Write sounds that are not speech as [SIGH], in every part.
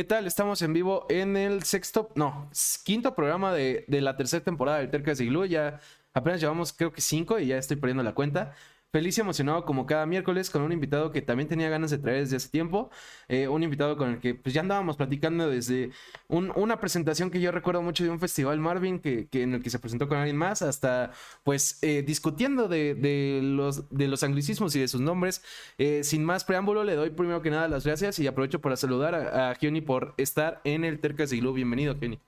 ¿Qué tal? Estamos en vivo en el sexto, no, quinto programa de, de la tercera temporada del Tercas de Glue. Ya apenas llevamos creo que cinco y ya estoy perdiendo la cuenta. Feliz y emocionado como cada miércoles con un invitado que también tenía ganas de traer desde hace tiempo. Eh, un invitado con el que pues ya andábamos platicando desde una presentación que yo recuerdo mucho de un festival Marvin que, en el que se presentó con alguien más hasta pues eh, discutiendo de, los, de los anglicismos y de sus nombres. Eh, sin más preámbulo le doy primero que nada las gracias y aprovecho para saludar a, a por estar en el Tercas Glue. Bienvenido Gioni.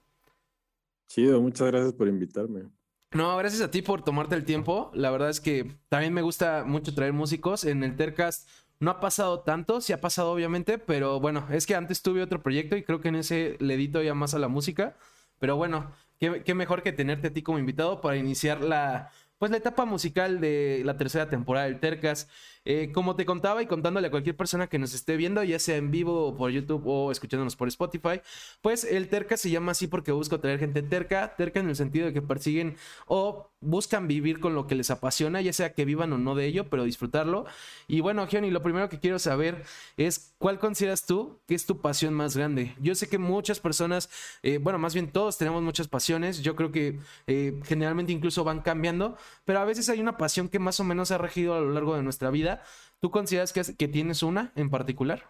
Chido, muchas gracias por invitarme. No, gracias a ti por tomarte el tiempo. La verdad es que también me gusta mucho traer músicos. En el Tercast no ha pasado tanto, sí ha pasado obviamente, pero bueno, es que antes tuve otro proyecto y creo que en ese le edito ya más a la música. Pero bueno, qué, mejor que tenerte a ti como invitado para iniciar la, pues la etapa musical de la tercera temporada del Tercas. Eh, como te contaba y contándole a cualquier persona que nos esté viendo, ya sea en vivo o por YouTube o escuchándonos por Spotify, pues el Terca se llama así porque busco traer gente terca, terca en el sentido de que persiguen o buscan vivir con lo que les apasiona, ya sea que vivan o no de ello, pero disfrutarlo. Y bueno, Gioni, lo primero que quiero saber es cuál consideras tú que es tu pasión más grande. Yo sé que muchas personas, eh, bueno, más bien todos tenemos muchas pasiones, yo creo que eh, generalmente incluso van cambiando, pero a veces hay una pasión que más o menos ha regido a lo largo de nuestra vida ¿Tú consideras que, tienes una en particular?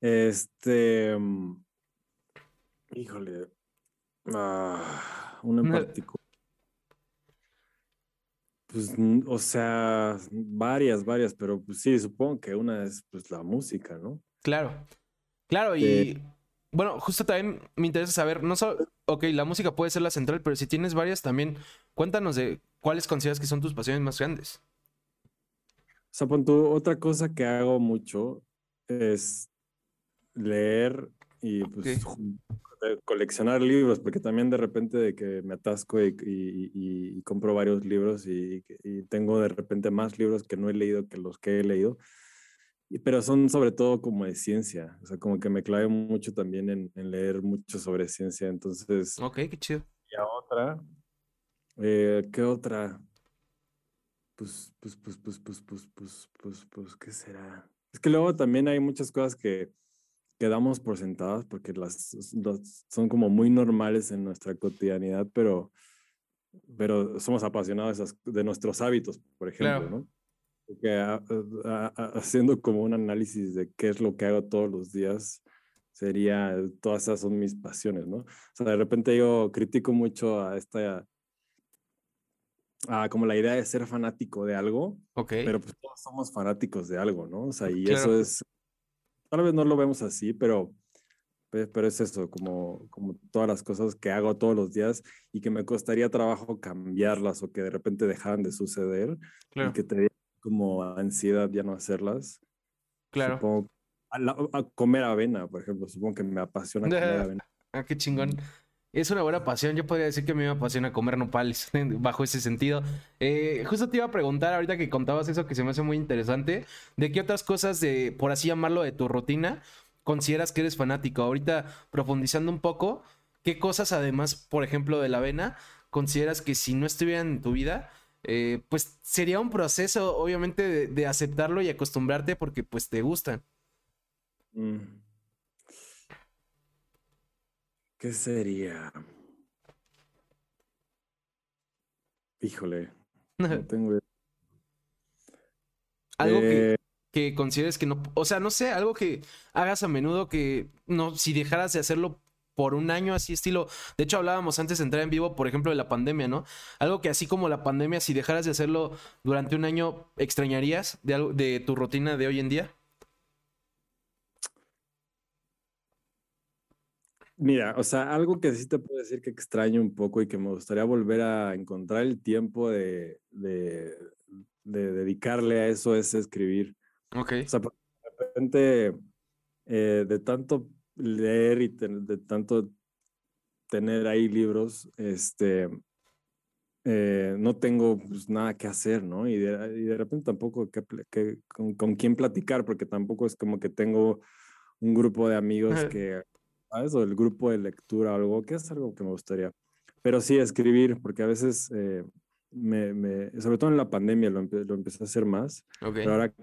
Este. Mm, híjole. Ah, una en particular. Pues, o sea, varias, varias, pero pues sí, supongo que una es pues la música, ¿no? Claro. Claro, y bueno, justo también me interesa saber, no solo, ok, la música puede ser la central, pero si tienes varias también, cuéntanos de cuáles consideras que son tus pasiones más grandes. O sea, otra cosa que hago mucho es leer y pues, coleccionar libros, porque también de repente de que me atasco y, compro varios libros y, tengo de repente más libros que no he leído que los que he leído, pero son sobre todo como de ciencia, o sea, como que me clave mucho también en, leer mucho sobre ciencia, entonces... Ok, qué chido. Y a otra, eh, ¿qué otra? Pues, pues, pues, pues, pues, pues, pues, pues, pues, ¿qué será? Es que luego también hay muchas cosas que, que damos por sentadas porque las, son como muy normales en nuestra cotidianidad, pero, pero somos apasionados de nuestros hábitos, por ejemplo, ¿no? Porque haciendo como un análisis de qué es lo que hago todos los días, sería, todas esas son mis pasiones, ¿no? O sea, de repente yo critico mucho a esta como la idea de ser fanático de algo. Pero pues todos somos fanáticos de algo, ¿no? O sea, y eso es, tal vez no lo vemos así, pero, pero es eso, como, como todas las cosas que hago todos los días y que me costaría trabajo cambiarlas o que de repente dejaran de suceder y que te como ansiedad ya no hacerlas. Claro. a, comer avena, por ejemplo, supongo que me apasiona comer [LAUGHS] avena. Ah, qué chingón. Es una buena pasión. Yo podría decir que a mí me apasiona comer nopales, [LAUGHS] bajo ese sentido. Eh, justo te iba a preguntar, ahorita que contabas eso que se me hace muy interesante, ¿de qué otras cosas, de, por así llamarlo, de tu rutina, consideras que eres fanático? Ahorita profundizando un poco, ¿qué cosas, además, por ejemplo, de la avena, consideras que si no estuvieran en tu vida, eh, pues sería un proceso, obviamente, de, aceptarlo y acostumbrarte porque pues te gustan? Mm. ¿Qué sería? Híjole, no [LAUGHS] tengo Algo que, eh, que, consideres que no, o sea, no sé, algo que hagas a menudo que no, si dejaras de hacerlo por un año así estilo, de hecho hablábamos antes de entrar en vivo, por ejemplo, de la pandemia, ¿no? Algo que así como la pandemia, si dejaras de hacerlo durante un año, ¿extrañarías de, algo, de tu rutina de hoy en día? Mira, o sea, algo que sí te puedo decir que extraño un poco y que me gustaría volver a encontrar el tiempo de, de, dedicarle a eso es escribir. Ok. O sea, de repente, eh, de tanto leer y de tanto tener ahí libros, este, eh, no tengo pues, nada que hacer, ¿no? Y de, y de repente tampoco que, que con, con, quién platicar, porque tampoco es como que tengo un grupo de amigos [LAUGHS] que ¿sabes? O el grupo de lectura o algo, que es algo que me gustaría. Pero sí, escribir, porque a veces, eh, me, me, sobre todo en la pandemia, lo, lo, empecé a hacer más. Pero ahora que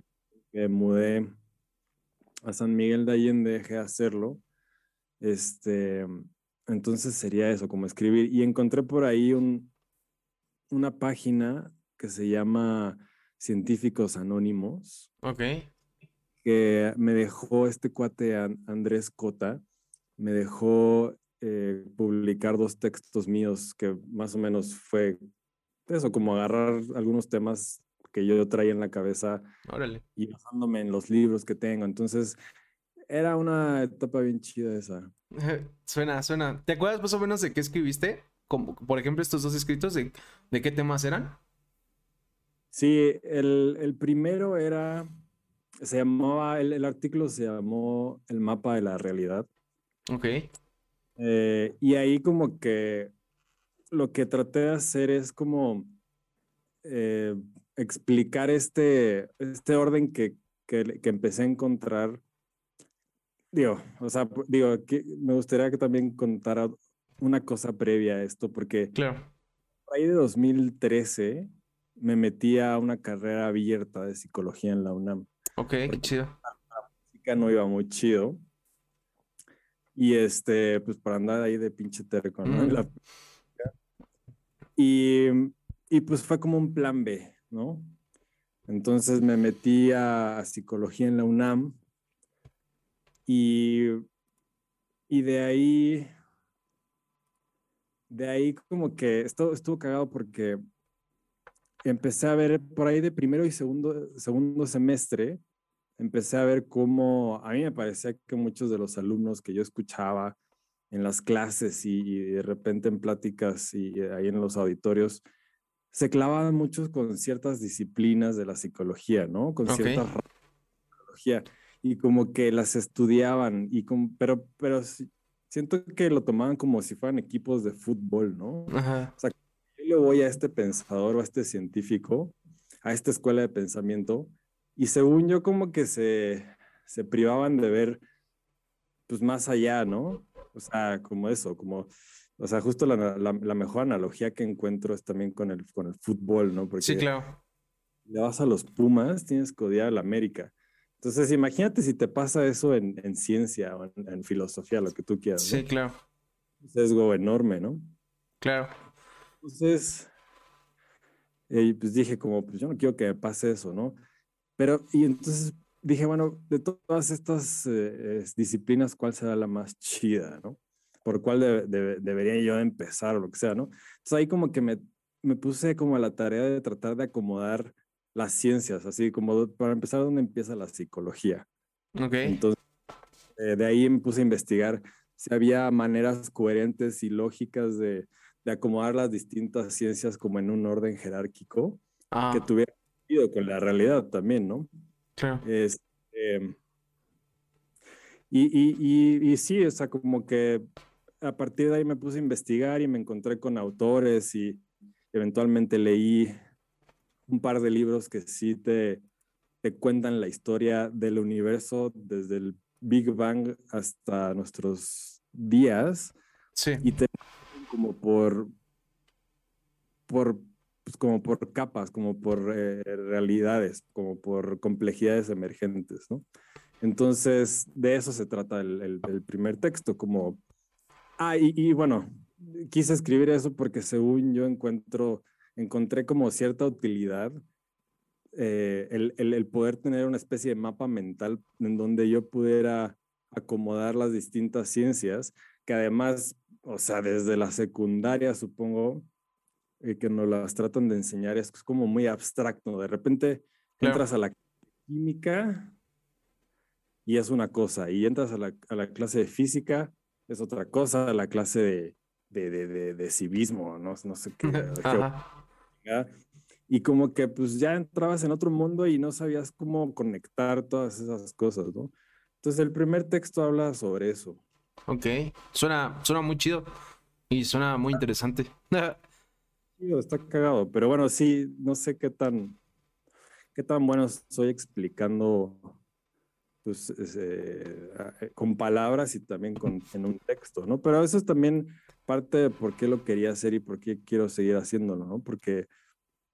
me mudé a San Miguel de Allende, dejé de hacerlo. Este, entonces sería eso, como escribir. Y encontré por ahí un, una página que se llama Científicos Anónimos. Ok. Que me dejó este cuate Andrés Cota, me dejó eh, publicar dos textos míos que más o menos fue eso, como agarrar algunos temas que yo traía en la cabeza Órale. y basándome en los libros que tengo. Entonces, era una etapa bien chida esa. [LAUGHS] suena, suena. ¿Te acuerdas más o menos de qué escribiste? Como, por ejemplo, estos dos escritos, ¿de, de qué temas eran? Sí, el, el primero era, se llamaba, el, el, artículo se llamó El mapa de la realidad. Ok. Eh, y ahí como que lo que traté de hacer es como eh, explicar este, este orden que, que, que, empecé a encontrar. Digo, o sea, digo, que me gustaría que también contara una cosa previa a esto, porque claro. ahí de 2013 me metí a una carrera abierta de psicología en la UNAM. Ok, qué chido. La música no iba muy chido. Y este, pues para andar ahí de pinche terco, ¿no? [LAUGHS] Mm. La... Y, y, pues fue como un plan B, ¿no? Entonces me metí a, a psicología en la UNAM y, y de ahí, de ahí como que esto estuvo cagado porque empecé a ver por ahí de primero y segundo, segundo semestre, empecé a ver cómo a mí me parecía que muchos de los alumnos que yo escuchaba en las clases y, de repente en pláticas y ahí en los auditorios, se clavaban muchos con ciertas disciplinas de la psicología, ¿no? Con okay. cierta psicología y como que las estudiaban y con, pero pero siento que lo tomaban como si fueran equipos de fútbol, ¿no? Ajá. O sea, yo le voy a este pensador o a este científico, a esta escuela de pensamiento y según yo como que se se privaban de ver pues más allá, ¿no? O sea, como eso, como o sea, justo la, la, la, mejor analogía que encuentro es también con el, con el fútbol, ¿no? Porque sí, claro. Le vas a los Pumas, tienes que odiar a la América. Entonces, imagínate si te pasa eso en, en ciencia o en, en, filosofía, lo que tú quieras. Sí, ¿no? claro. Un sesgo enorme, ¿no? Claro. Entonces, eh, pues dije como, pues yo no quiero que me pase eso, ¿no? Pero, y entonces dije, bueno, de todas estas eh, disciplinas, ¿cuál será la más chida, ¿no? por cuál de, de, debería yo empezar o lo que sea, ¿no? Entonces ahí como que me, me puse como a la tarea de tratar de acomodar las ciencias, así como para empezar, ¿dónde empieza la psicología? Ok. Entonces, eh, de ahí me puse a investigar si había maneras coherentes y lógicas de, de acomodar las distintas ciencias como en un orden jerárquico ah. que tuviera sentido con la realidad también, ¿no? Claro. Es, eh, y, y, y, y, sí, o sea, como que a partir de ahí me puse a investigar y me encontré con autores y eventualmente leí un par de libros que sí te, te cuentan la historia del universo desde el Big Bang hasta nuestros días. Sí. Y te como por, por, pues como por capas, como por eh, realidades, como por complejidades emergentes, ¿no? Entonces, de eso se trata el, el, el primer texto, como Ah, y, y, bueno, quise escribir eso porque según yo encuentro, encontré como cierta utilidad eh, el, el, poder tener una especie de mapa mental en donde yo pudiera acomodar las distintas ciencias, que además, o sea, desde la secundaria supongo eh, que nos las tratan de enseñar, es como muy abstracto. De repente claro. entras a la química y es una cosa, y entras a la, a la clase de física es otra cosa, la clase de, de, de, de, de civismo, no, no sé qué. [LAUGHS] y como que pues ya entrabas en otro mundo y no sabías cómo conectar todas esas cosas, ¿no? Entonces el primer texto habla sobre eso. Ok, suena, suena muy chido y suena muy interesante. [LAUGHS] Está cagado, pero bueno, sí, no sé qué tan, qué tan bueno soy explicando pues, eh, con palabras y también con, en un texto, ¿no? Pero eso es también parte de por qué lo quería hacer y por qué quiero seguir haciéndolo, ¿no? Porque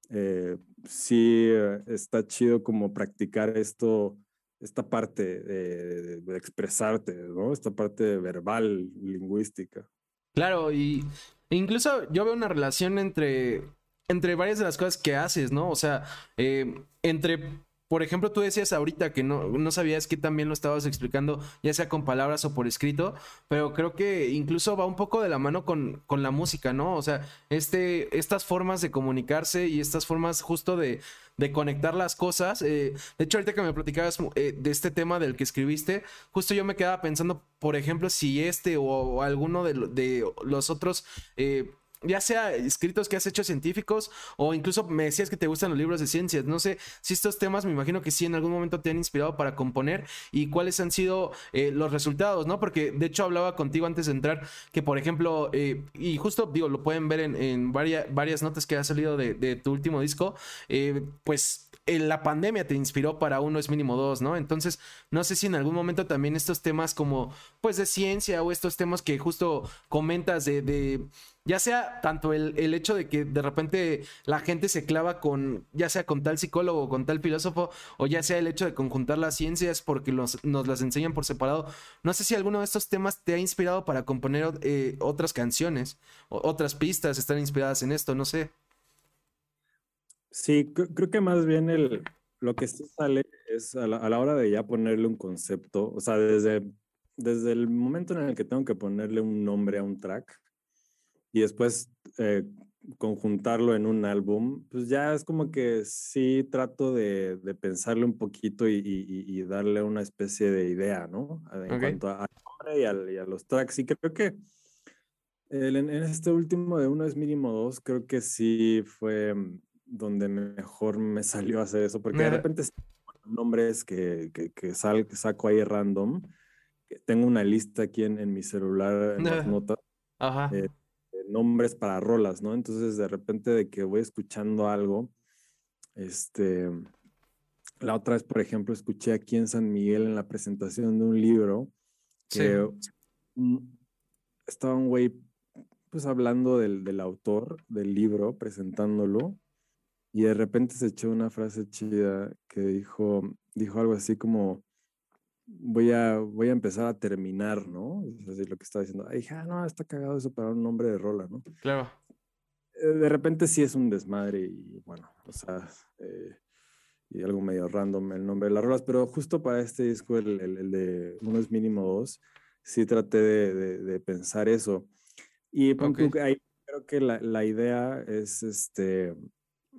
eh, sí está chido como practicar esto esta parte de, de, expresarte, ¿no? Esta parte verbal, lingüística. Claro, y incluso yo veo una relación entre, entre varias de las cosas que haces, ¿no? O sea, eh, entre por ejemplo, tú decías ahorita que no, no sabías que también lo estabas explicando, ya sea con palabras o por escrito, pero creo que incluso va un poco de la mano con, con la música, ¿no? O sea, este, estas formas de comunicarse y estas formas justo de, de conectar las cosas. Eh, de hecho, ahorita que me platicabas eh, de este tema del que escribiste, justo yo me quedaba pensando, por ejemplo, si este o, alguno de, los otros... Eh, ya sea escritos que has hecho científicos o incluso me decías que te gustan los libros de ciencias. No sé si estos temas me imagino que sí en algún momento te han inspirado para componer y cuáles han sido eh, los resultados, ¿no? Porque de hecho hablaba contigo antes de entrar que, por ejemplo, eh, y justo digo, lo pueden ver en, varias, notas que ha salido de, tu último disco, eh, pues la pandemia te inspiró para uno es mínimo dos, ¿no? Entonces, no sé si en algún momento también estos temas como, pues, de ciencia o estos temas que justo comentas de ya sea tanto el, el, hecho de que de repente la gente se clava con, ya sea con tal psicólogo con tal filósofo, o ya sea el hecho de conjuntar las ciencias porque nos las enseñan por separado. No sé si alguno de estos temas te ha inspirado para componer eh, otras canciones, otras pistas están inspiradas en esto, no sé. Sí, creo que más bien el, lo que sí sale es a la, a la hora de ya ponerle un concepto, o sea, desde, desde el momento en el que tengo que ponerle un nombre a un track, y después eh, conjuntarlo en un álbum, pues ya es como que sí trato de, de pensarle un poquito y, y, darle una especie de idea, ¿no? En cuanto nombre y, a los tracks. Y creo que en, este último de uno es mínimo dos, creo que sí fue mm, donde mejor me salió a hacer eso, porque de repente nombres que, que, que, sal, que saco ahí random. Tengo una lista aquí en, en mi celular, en las notas. Ajá. Eh, nombres para rolas, ¿no? Entonces de repente de que voy escuchando algo, este, la otra vez, por ejemplo, escuché aquí en San Miguel en la presentación de un libro que estaba un güey pues hablando del, del, autor del libro, presentándolo, y de repente se echó una frase chida que dijo, dijo algo así como, voy a, voy a empezar a terminar, ¿no? Es decir, lo que estaba diciendo. Ay, ah, no, está cagado eso para un nombre de rola, ¿no? Claro. Eh, de repente sí es un desmadre y bueno, o sea, eh, y algo medio random el nombre de las rolas, pero justo para este disco, el, el, de Uno es mínimo dos, sí traté de, de, pensar eso. Y ahí creo que la, la idea es este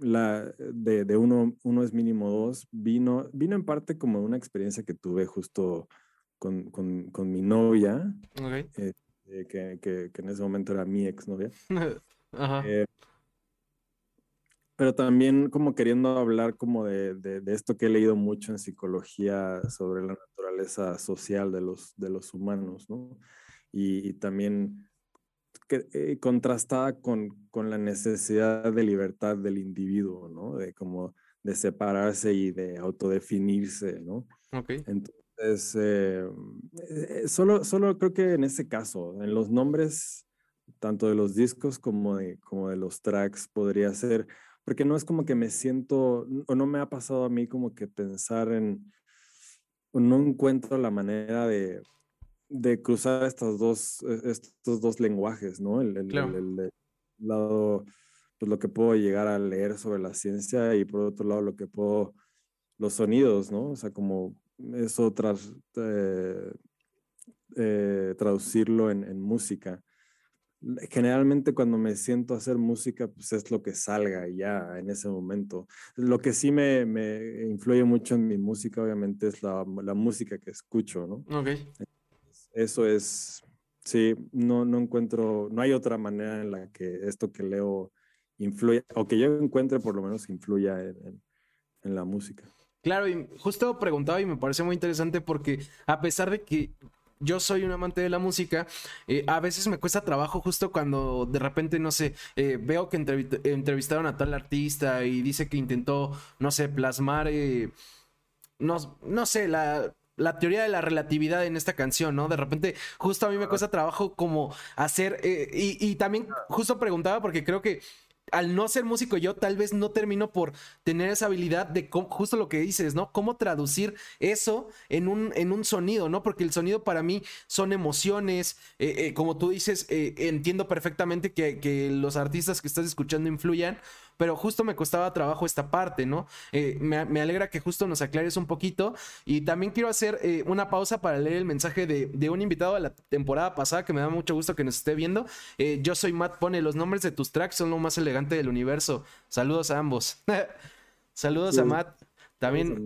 la de, de, uno, uno es mínimo dos, vino, vino en parte como una experiencia que tuve justo con, con, con mi novia, eh, eh, que, que, que, en ese momento era mi exnovia. [LAUGHS] Ajá. Eh, pero también como queriendo hablar como de, de, de, esto que he leído mucho en psicología sobre la naturaleza social de los, de los humanos, ¿no? Y, y también eh, contrastada con, con, la necesidad de libertad del individuo, ¿no? De como de separarse y de autodefinirse, ¿no? Ok. Entonces, eh, eh, solo, solo creo que en ese caso, en los nombres, tanto de los discos como de, como de los tracks, podría ser, porque no es como que me siento, o no me ha pasado a mí como que pensar en, no encuentro la manera de, de cruzar estos dos, e, estos dos lenguajes, ¿no? El, el, lado, pues lo que puedo llegar a leer sobre la ciencia y por otro lado lo que puedo, los sonidos, ¿no? O sea, como eso tras, eh, eh, traducirlo en, en, música. Generalmente cuando me siento a hacer música, pues es lo que salga ya en ese momento. Lo que sí me, me influye mucho en mi música, obviamente, es la, la música que escucho, ¿no? Ok. Eso es, sí, no, no encuentro, no hay otra manera en la que esto que leo influya, o que yo encuentre por lo menos influya en, en, la música. Claro, y justo preguntaba y me parece muy interesante porque a pesar de que yo soy un amante de la música, eh, a veces me cuesta trabajo justo cuando de repente, no sé, eh, veo que entrevistaron a tal artista y dice que intentó, no sé, plasmar, eh, no, no sé, la, la teoría de la relatividad en esta canción, ¿no? De repente, justo a mí me cuesta trabajo como hacer, eh, y, y, también justo preguntaba porque creo que al no ser músico yo tal vez no termino por tener esa habilidad de justo lo que dices, ¿no? Cómo traducir eso en un, en un sonido, ¿no? Porque el sonido para mí son emociones, eh, eh, como tú dices, entiendo perfectamente que, que los artistas que estás escuchando influyan, pero justo me costaba trabajo esta parte, ¿no? Eh, me, alegra que justo nos aclares un poquito y también quiero hacer eh, una pausa para leer el mensaje de, un invitado de la temporada pasada que me da mucho gusto que nos esté viendo. Eh, yo soy Matt Pone, los nombres de tus tracks son lo más elegante del universo. Saludos a ambos. [LAUGHS] Saludos a Matt. También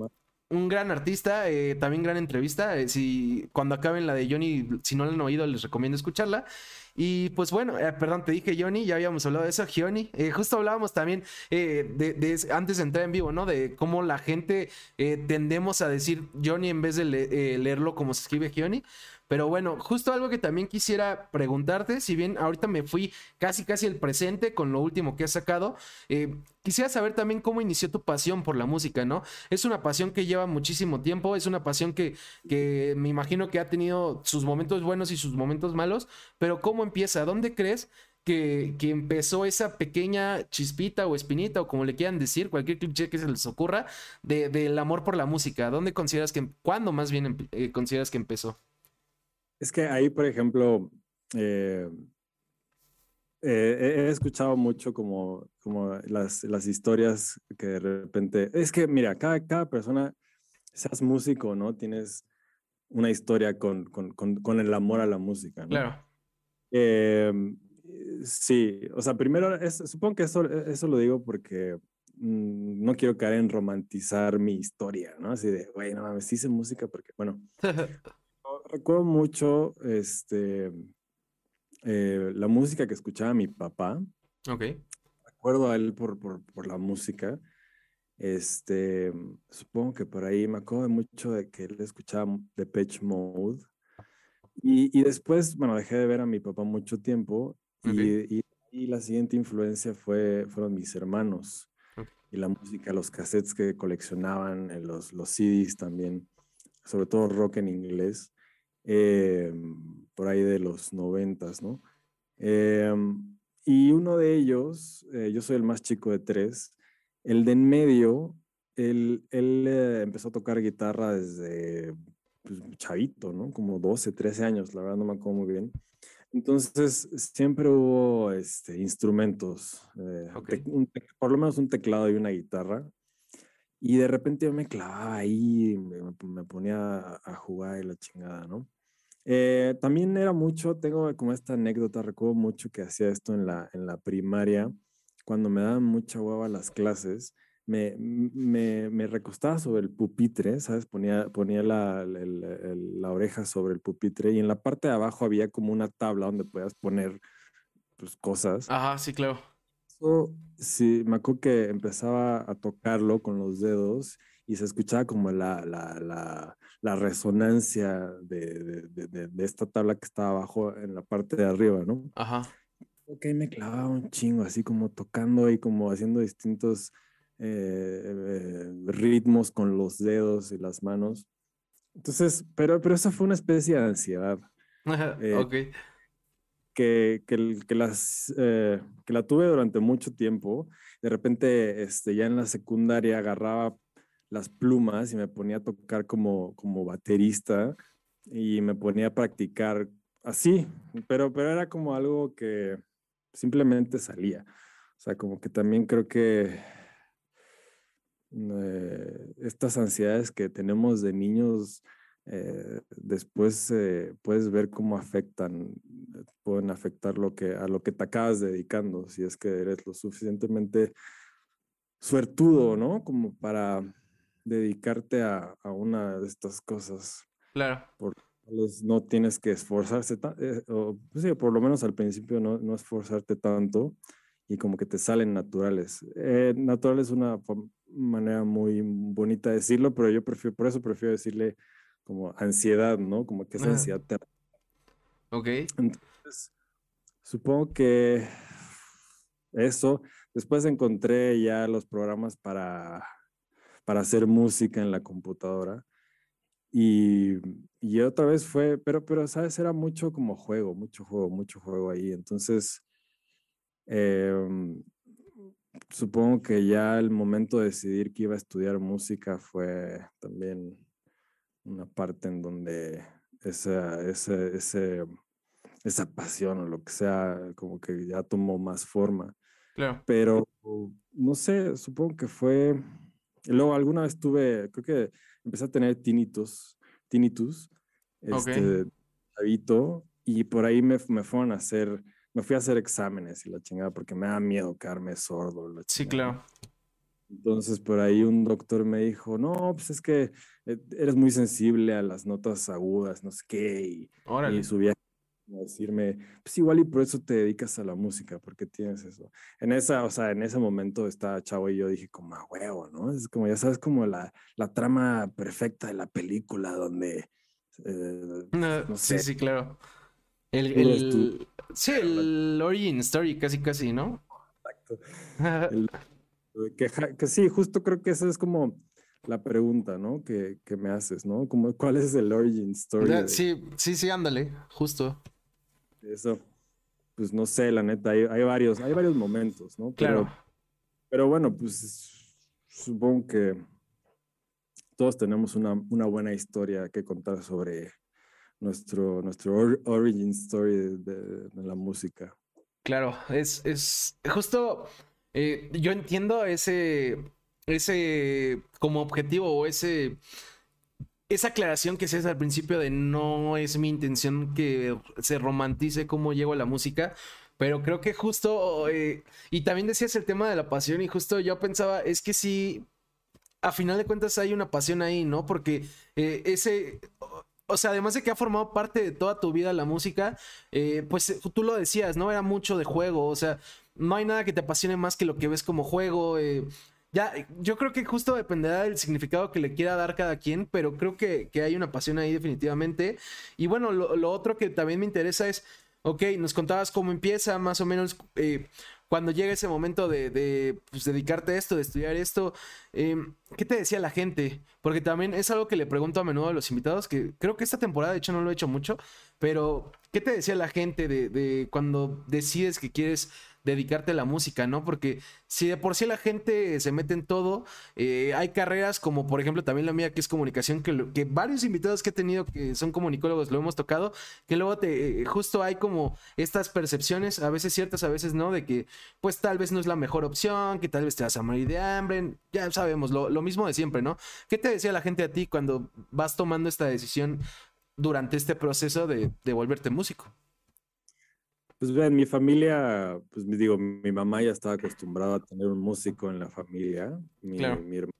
un gran artista, también gran entrevista. si cuando acaben la de Johnny, si no la han oído, les recomiendo escucharla. Y pues bueno, eh, perdón, te dije Johnny, ya habíamos hablado de eso, Johnny. Eh, justo hablábamos también eh, antes de entrar en vivo, ¿no? De cómo la gente tendemos a decir Johnny en vez de leerlo como se escribe Johnny. Pero bueno, justo algo que también quisiera preguntarte, si bien ahorita me fui casi casi el presente con lo último que has sacado, eh, quisiera saber también cómo inició tu pasión por la música, ¿no? Es una pasión que lleva muchísimo tiempo, es una pasión que, que me imagino que ha tenido sus momentos buenos y sus momentos malos, pero ¿cómo empieza? ¿Dónde crees que, que, empezó esa pequeña chispita o espinita o como le quieran decir, cualquier cliché que se les ocurra, del amor por la música? ¿Dónde consideras que, cuándo más bien eh, consideras que empezó? Es que ahí, por ejemplo, eh, eh, he escuchado mucho como, como las, las, historias que de repente, es que mira, cada, cada persona, seas músico, ¿no? Tienes una historia con, con, con, el amor a la música, ¿no? Claro. Em, sí, o sea, primero, supongo que eso, eso lo digo porque mm, no quiero caer en romantizar mi historia, ¿no? Así de, güey, no mames, hice música porque, bueno, [LAUGHS] recuerdo mucho este, eh, la música que escuchaba mi papá. Ok. Recuerdo a él por, por, por, la música. Este, supongo que por ahí me acuerdo mucho de que él escuchaba Depeche Mode. Y, y después, bueno, dejé de ver a mi papá mucho tiempo y, y, la siguiente influencia fue, fueron mis hermanos y la música, los cassettes que coleccionaban, eh, los, los CDs también, sobre todo rock en inglés. Em, por ahí de los noventas, ¿no? Em, y uno de ellos, eh, yo soy el más chico de tres, el de en medio, él, él eh, empezó a tocar guitarra desde pues, chavito, ¿no? Como 12, 13 años, la verdad no me acuerdo muy bien. Entonces, siempre hubo este, instrumentos, eh, por lo menos un teclado y una guitarra. Y de repente yo me clavaba ahí, me, me ponía a jugar y la chingada, ¿no? Eh, también era mucho, tengo como esta anécdota, recuerdo mucho que hacía esto en la, en la primaria, cuando me daban mucha hueva las clases, me, me, me recostaba sobre el pupitre, ¿sabes? Ponía, ponía la, la, oreja sobre el pupitre y en la parte de abajo había como una tabla donde podías poner pues, cosas. Ajá, sí, claro. Sí, me acuerdo que empezaba a tocarlo con los dedos y se escuchaba como la, la, la, la resonancia de, de, de, esta tabla que estaba abajo en la parte de arriba, ¿no? Ajá. Ok, me clavaba un chingo, así como tocando y como haciendo distintos eh, eh, ritmos con los dedos y las manos. Entonces, pero, pero esa fue una especie de ansiedad. [LAUGHS] Eh, ok. Que, que, las, que la tuve durante mucho tiempo. De repente, este, ya en la secundaria agarraba las plumas y me ponía a tocar como, como baterista y me ponía a practicar así, pero, pero era como algo que simplemente salía. O sea, como que también creo que eh, estas ansiedades que tenemos de niños, eh, después eh, puedes ver cómo afectan, pueden afectar lo que, a lo que te acabas dedicando, si es que eres lo suficientemente suertudo, ¿no? Como para dedicarte a, a una de estas cosas. Claro. Por no tienes que esforzarse, eh, o, pues sí, por lo menos al principio no, no, esforzarte tanto y como que te salen naturales. Eh, natural es una manera muy bonita de decirlo, pero yo prefiero, por eso prefiero decirle como ansiedad, ¿no? Como que es ansiedad. Ok. Entonces, supongo que eso. Después encontré ya los programas para para hacer música en la computadora. Y, y otra vez fue, pero, pero, ¿sabes? Era mucho como juego, mucho juego, mucho juego ahí. Entonces, em, supongo que ya el momento de decidir que iba a estudiar música fue también una parte en donde esa, ese, ese, esa pasión o lo que sea, como que ya tomó más forma. Claro. Pero no sé, supongo que fue. Luego alguna vez tuve, creo que empecé a tener tinnitus, tinnitus, este, habito, y por ahí me, me fueron a hacer, me fui a hacer exámenes y la chingada, porque me da miedo quedarme sordo. sí, claro. Entonces por ahí un doctor me dijo, no, pues es que eh, eres muy sensible a las notas agudas, no sé qué, y, y subía a decirme, pues igual y por eso te dedicas a la música, porque tienes eso. En esa, o sea, en ese momento estaba chavo y yo dije como a huevo, ¿no? Es como, ya sabes, como la, la trama perfecta de la película donde... Eh, no, sí, sí, claro. El, el, sí, el origin story casi, casi, ¿no? Exacto. [LAUGHS] Que, sí, justo creo que esa es como la pregunta, ¿no? Que, que me haces, ¿no? Como, ¿Cuál es el origin story? Sí, sí, sí, ándale, justo. Eso, pues no sé, la neta, hay, hay varios, hay varios momentos, ¿no? Pero, claro. Pero bueno, pues supongo que todos tenemos una, una buena historia que contar sobre nuestro, nuestro origin story de, de la música. Claro, es, es justo eh, yo entiendo ese, ese como objetivo o ese, esa aclaración que se hace al principio de no es mi intención que se romantice cómo llego a la música. Pero creo que justo, eh, y también decías el tema de la pasión y justo yo pensaba, es que sí, a final de cuentas hay una pasión ahí, ¿no? Porque eh, ese, o sea, además de que ha formado parte de toda tu vida la música, pues tú lo decías, ¿no? Era mucho de juego, o sea, no hay nada que te apasione más que lo que ves como juego. Eh, ya, yo creo que justo dependerá del significado que le quiera dar cada quien, pero creo que, hay una pasión ahí definitivamente. Y bueno, lo, otro que también me interesa es, ok, nos contabas cómo empieza más o menos eh, cuando llega ese momento de, pues, dedicarte a esto, de estudiar esto. Em, ¿Qué te decía la gente? Porque también es algo que le pregunto a menudo a los invitados, que creo que esta temporada, de hecho, no lo he hecho mucho, pero ¿qué te decía la gente de cuando decides que quieres dedicarte a la música, ¿no? Porque si de por sí la gente se mete en todo, eh, hay carreras como por ejemplo también la mía que es comunicación, que, varios invitados que he tenido que son comunicólogos lo hemos tocado, que luego te, eh, justo hay como estas percepciones, a veces ciertas, a veces no, de que pues tal vez no es la mejor opción, que tal vez te vas a morir de hambre, ya sabemos, lo, mismo de siempre, ¿no? ¿Qué te decía la gente a ti cuando vas tomando esta decisión durante este proceso de, de volverte músico? Pues vean, mi familia, pues digo, mi mamá ya estaba acostumbrada a tener un músico en la familia, mi, hermano,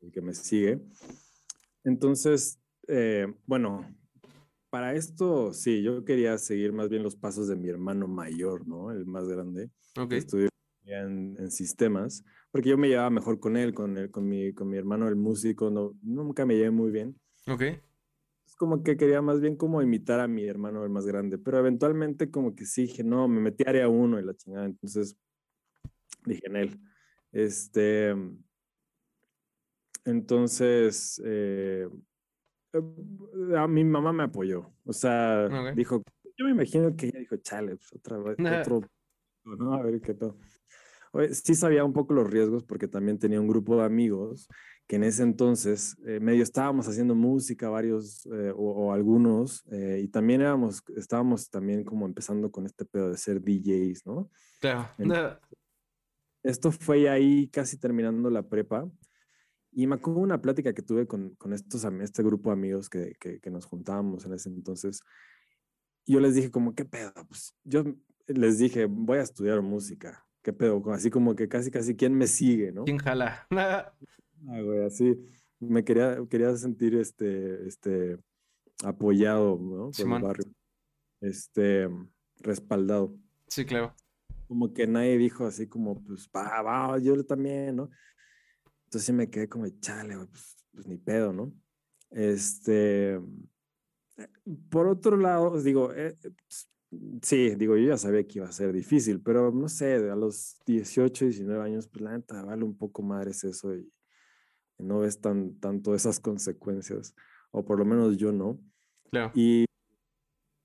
el que me sigue. Entonces, eh, bueno, para esto, sí, yo quería seguir más bien los pasos de mi hermano mayor, ¿no? El más grande. Ok. Estudió en, en, sistemas, porque yo me llevaba mejor con él, con, él, con, mi, con mi hermano, el músico, no, nunca me llevé muy bien. Ok como que quería más bien como imitar a mi hermano el más grande, pero eventualmente como que sí dije, no, me metí a área uno y la chingada, entonces dije en él. Este, entonces, eh, eh, a mi mamá me apoyó, o sea, dijo, yo me imagino que ella dijo, chale, pues otra vez, [LAUGHS] otro, ¿no? A ver qué tal. Sí sabía un poco los riesgos porque también tenía un grupo de amigos que en ese entonces eh, medio estábamos haciendo música, varios eh, o, algunos, eh, y también éramos, estábamos también como empezando con este pedo de ser DJs, ¿no? Claro. Esto fue ahí casi terminando la prepa, y me acuerdo una plática que tuve con, con estos, este grupo de amigos que, que, que, nos juntábamos en ese entonces, y yo les dije como, ¿qué pedo? Pues yo les dije, voy a estudiar música. ¿Qué pedo? Así como que casi, casi, ¿quién me sigue, no? ¿Quién jala? [LAUGHS] Ah, güey, así me quería, quería sentir este, este, apoyado, ¿no? Por el barrio. Este, respaldado. Sí, claro. Como que nadie dijo así como, pues, va, va, yo también, ¿no? Entonces me quedé como, chale, güey, pues, pues ni pedo, ¿no? Este, por otro lado, digo, eh, pues, sí, digo, yo ya sabía que iba a ser difícil, pero no sé, a los 18, 19 años, pues la neta, vale un poco madres eso y, no ves tan, tanto esas consecuencias, o por lo menos yo no. Claro. Y,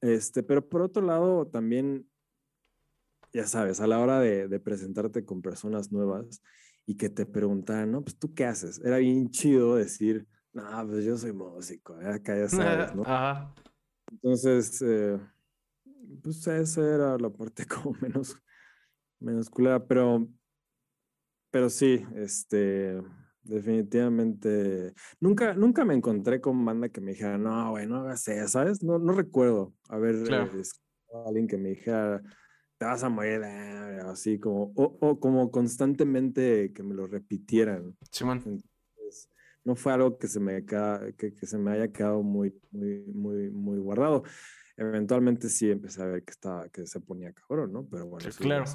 este, pero por otro lado, también ya sabes, a la hora de, de presentarte con personas nuevas y que te preguntaran, no, pues tú qué haces. Era bien chido decir, no, pues yo soy músico, ¿eh? acá ya sabes, [LAUGHS] ¿no? Ajá. Entonces, eh, pues esa era la parte [LAUGHS] como menos, menos culera, pero, pero sí, este, definitivamente, nunca, nunca me encontré con banda que me dijera, no, güey, no hagas eso, ¿sabes? No, no recuerdo haber Claro. eh, alguien que me dijera, te vas a morir, eh", así como, o, o como constantemente que me lo repitieran. Simón. Entonces, no fue algo que se me, que, que se me haya quedado muy, muy, muy, muy guardado. Eventualmente sí empecé a ver que estaba, que se ponía cabrón, ¿no? Pero bueno, Claro.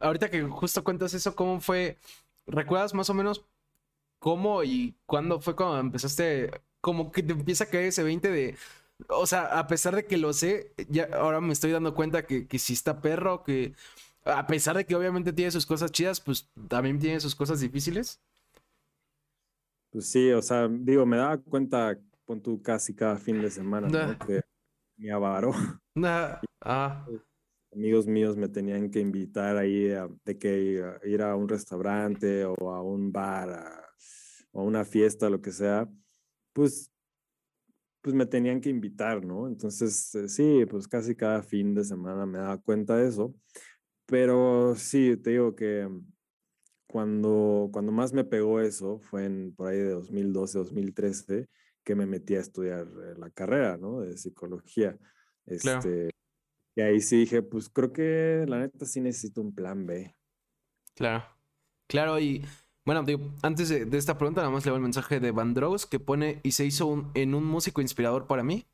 Ahorita que justo cuentas eso, ¿cómo fue? ¿Recuerdas más o menos cómo y cuándo fue cuando empezaste? Como que te empieza a caer ese 20 de. O sea, a pesar de que lo sé, ya ahora me estoy dando cuenta que, que sí está perro, que a pesar de que obviamente tiene sus cosas chidas, pues también tiene sus cosas difíciles. Pues sí, o sea, digo, me daba cuenta, pon tú casi cada fin de semana, Da. ¿no? Que mi avaro, [LAUGHS] Ah, ah, amigos míos me tenían que invitar ahí a- de que a ir a un restaurante o a un bar a- o a una fiesta, lo que sea, pues, pues me tenían que invitar, ¿no? Entonces, eh, sí, pues casi cada fin de semana me daba cuenta de eso. Pero sí, te digo que cuando, cuando más me pegó eso fue en por ahí de 2012, 2013, que me metí a estudiar eh, la carrera, ¿no? De psicología. Claro. Este, y ahí sí dije, pues creo que la neta sí necesito un plan B. claro. Claro, y bueno, digo, antes de, esta pregunta, nada más leo el mensaje de Vandross que pone y se hizo un- en un músico inspirador para mí.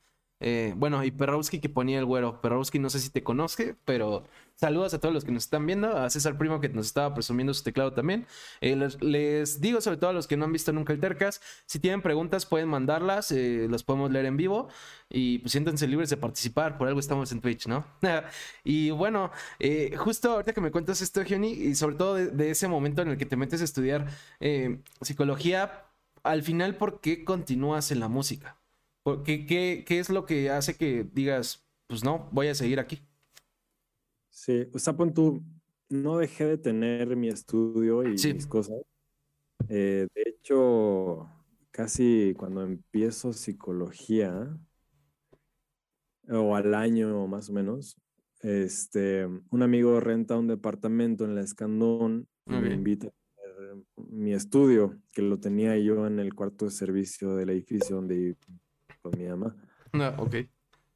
Eh, bueno, y Perrowski que ponía el güero. Perrowski no sé si te conozca, pero saludos a todos los que nos están viendo. A César Primo que nos estaba presumiendo su teclado también. Eh, les, digo, sobre todo a los que no han visto nunca el Tercas, si tienen preguntas pueden mandarlas, eh, las podemos leer en vivo y pues siéntanse libres de participar. Por algo estamos en Twitch, ¿no? [LAUGHS] y bueno, justo ahorita que me cuentas esto, Gioni, y sobre todo de, de ese momento en el que te metes a estudiar psicología, al final, ¿por qué continúas en la música? ¿Por ¿Qué, qué, qué es lo que hace que digas, pues no, voy a seguir aquí? Sí, o sea, pon tú, no dejé de tener mi estudio y Sí. mis cosas. Eh, de hecho, casi cuando empiezo psicología, o al año más o menos, este, un amigo renta un departamento en la Escandón y me invita a tener mi estudio, que lo tenía yo en el cuarto de servicio del edificio donde con mi mamá. No, ok.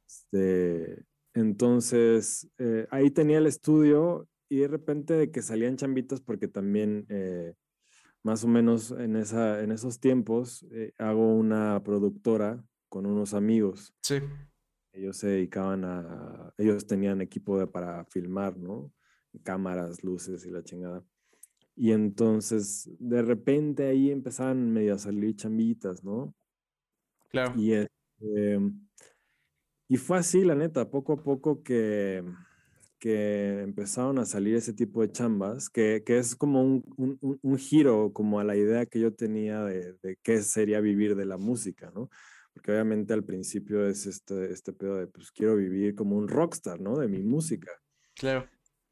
Este, entonces, eh, ahí tenía el estudio y de repente de que salían chambitas porque también eh, más o menos en, esa, en esos tiempos eh, hago una productora con unos amigos. Sí, Ellos se dedicaban a, ellos tenían equipo de- para filmar, ¿no? Cámaras, luces y la chingada. Y entonces, de repente ahí empezaban medio a salir chambitas, ¿no? claro. Y, este, y fue así, la neta, poco a poco que, que empezaron a salir ese tipo de chambas, que, que es como un- un- un giro como a la idea que yo tenía de, de qué sería vivir de la música, ¿no? Porque obviamente al principio es este, este pedo de, pues quiero vivir como un rockstar, ¿no? De mi música. Claro.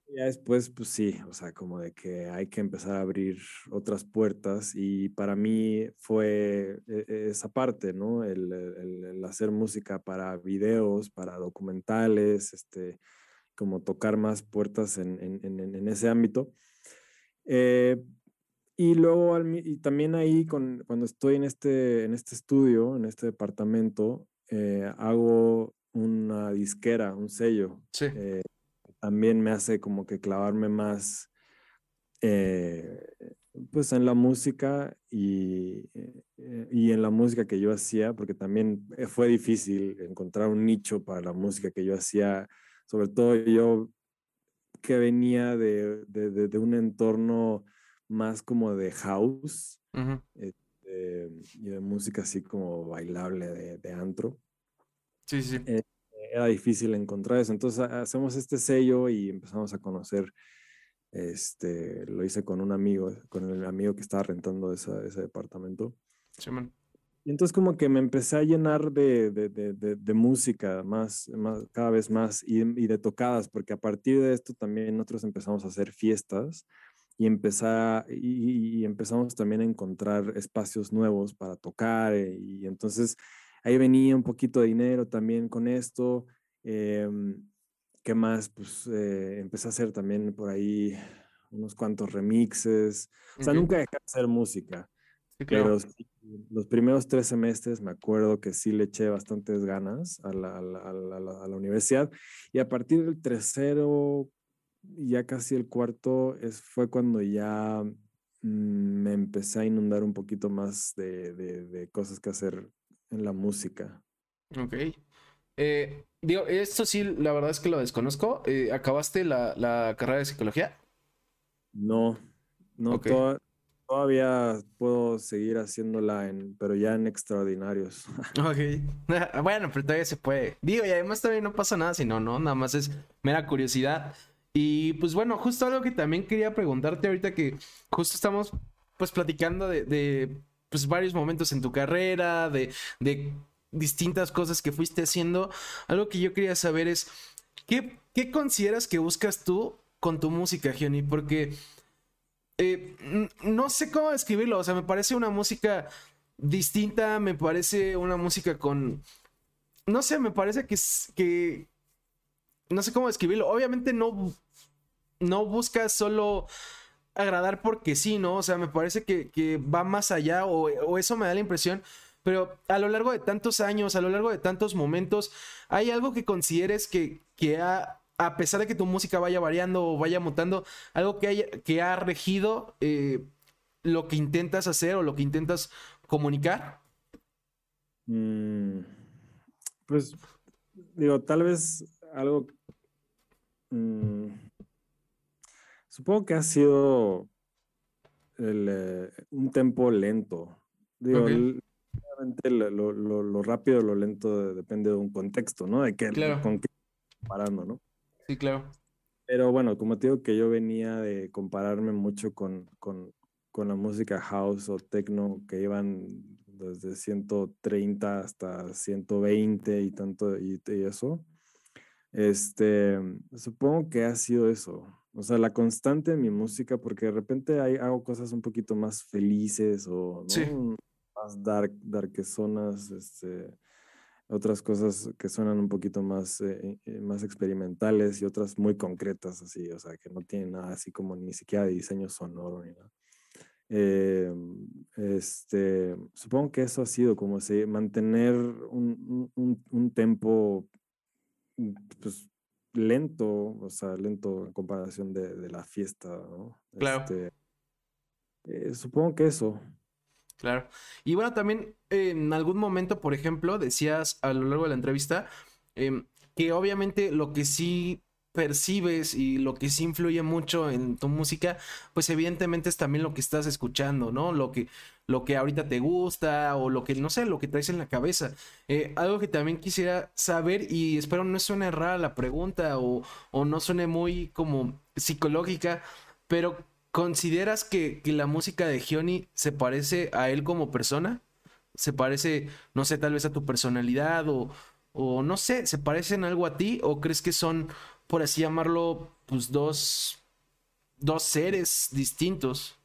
Ya después, pues sí, o sea, como de que hay que empezar a abrir otras puertas y para mí fue e- e- esa parte, ¿no? El, el- el hacer música para videos, para documentales, este, como tocar más puertas en, en- en- en ese ámbito. Eh, y luego, y también ahí, con, cuando estoy en este, en este estudio, en este departamento, eh, hago una disquera, un sello Sí, eh, también me hace como que clavarme más eh, pues en la música y, eh, y en la música que yo hacía, porque también eh, fue difícil encontrar un nicho para la música que yo hacía, sobre todo yo que venía de, de- de- de un entorno más como de house ujú, este, y de música así como bailable de, de antro sí, sí. eh, era difícil encontrar eso. Entonces ha- hacemos este sello y empezamos a conocer, este, lo hice con un amigo, con el amigo que estaba rentando esa- ese departamento. sí, man. y entonces como que me empecé a llenar de, de, de, de música más, más, cada vez más y, y, de tocadas, porque a partir de esto también nosotros empezamos a hacer fiestas y, empezar, y, y empezamos también a encontrar espacios nuevos para tocar eh, y entonces ahí venía un poquito de dinero también con esto. Eh, ¿Qué más? Pues eh, empecé a hacer también por ahí unos cuantos remixes. O sea, nunca dejé de hacer música. Pero los primeros tres semestres me acuerdo que sí le eché bastantes ganas a la, a, la, a, la, a la, universidad. Y a partir del tercero, ya casi el cuarto, es, fue cuando ya mm, me empecé a inundar un poquito más de, de, de cosas que hacer en la música. Ok. Eh, digo, esto sí, la verdad es que lo desconozco. Eh, ¿Acabaste la, la, carrera de psicología? No, no, okay. toda, Todavía puedo seguir haciéndola, en, pero ya en extraordinarios. [LAUGHS] Ok. [LAUGHS] bueno, pero todavía se puede. Digo, y además todavía no pasa nada, sino, no, nada más es mera curiosidad. Y pues bueno, justo algo que también quería preguntarte ahorita que justo estamos pues platicando de, de pues varios momentos en tu carrera, de, de distintas cosas que fuiste haciendo. Algo que yo quería saber es, ¿qué, qué consideras que buscas tú con tu música, Gioni? Porque eh, no sé cómo describirlo, o sea, me parece una música distinta, me parece una música con... No sé, me parece que... que no sé cómo describirlo. Obviamente no, no buscas solo agradar porque sí, ¿no? O sea, me parece que, que va más allá o, o, eso me da la impresión. Pero a lo largo de tantos años, a lo largo de tantos momentos, ¿hay algo que consideres que, que ha a pesar de que tu música vaya variando o vaya mutando, algo que, haya, que ha regido eh, lo que intentas hacer o lo que intentas comunicar? Mm, pues, digo, tal vez algo... Mm, supongo que ha sido el, eh, un tempo lento. Digo, okay. lo, lo, lo, rápido o lo lento depende de un contexto, ¿no? De que, claro. con qué parando, ¿no? Sí, claro. Pero bueno, como te digo que yo venía de compararme mucho con, con, con la música house o techno que iban desde 130 hasta 120 y tanto y, y, eso. Este, supongo que ha sido eso. O sea, la constante en mi música, porque de repente hay, hago cosas un poquito más felices o ¿no? sí. más dark, darkezonas, este, otras cosas que suenan un poquito más, eh, más experimentales y otras muy concretas, así, o sea, que no tienen nada así como ni siquiera de diseño sonoro ni nada. Eh, este, supongo que eso ha sido como si mantener un, un, un tempo pues, lento, o sea, lento en comparación de, de la fiesta, ¿no? Claro. Este, eh, supongo que eso. Claro. Y bueno, también eh, en algún momento, por ejemplo, decías a lo largo de la entrevista eh, que obviamente lo que sí percibes y lo que sí influye mucho en tu música, pues evidentemente es también lo que estás escuchando, ¿no? Lo que, lo que ahorita te gusta o lo que, no sé, lo que traes en la cabeza. Eh, algo que también quisiera saber y espero no suene rara la pregunta o, o no suene muy como psicológica, pero ¿Consideras que, que, la música de Gioni se parece a él como persona? ¿Se parece, no sé, tal vez a tu personalidad o, o no sé, se parecen algo a ti? ¿O crees que son, por así llamarlo, pues dos, dos seres distintos?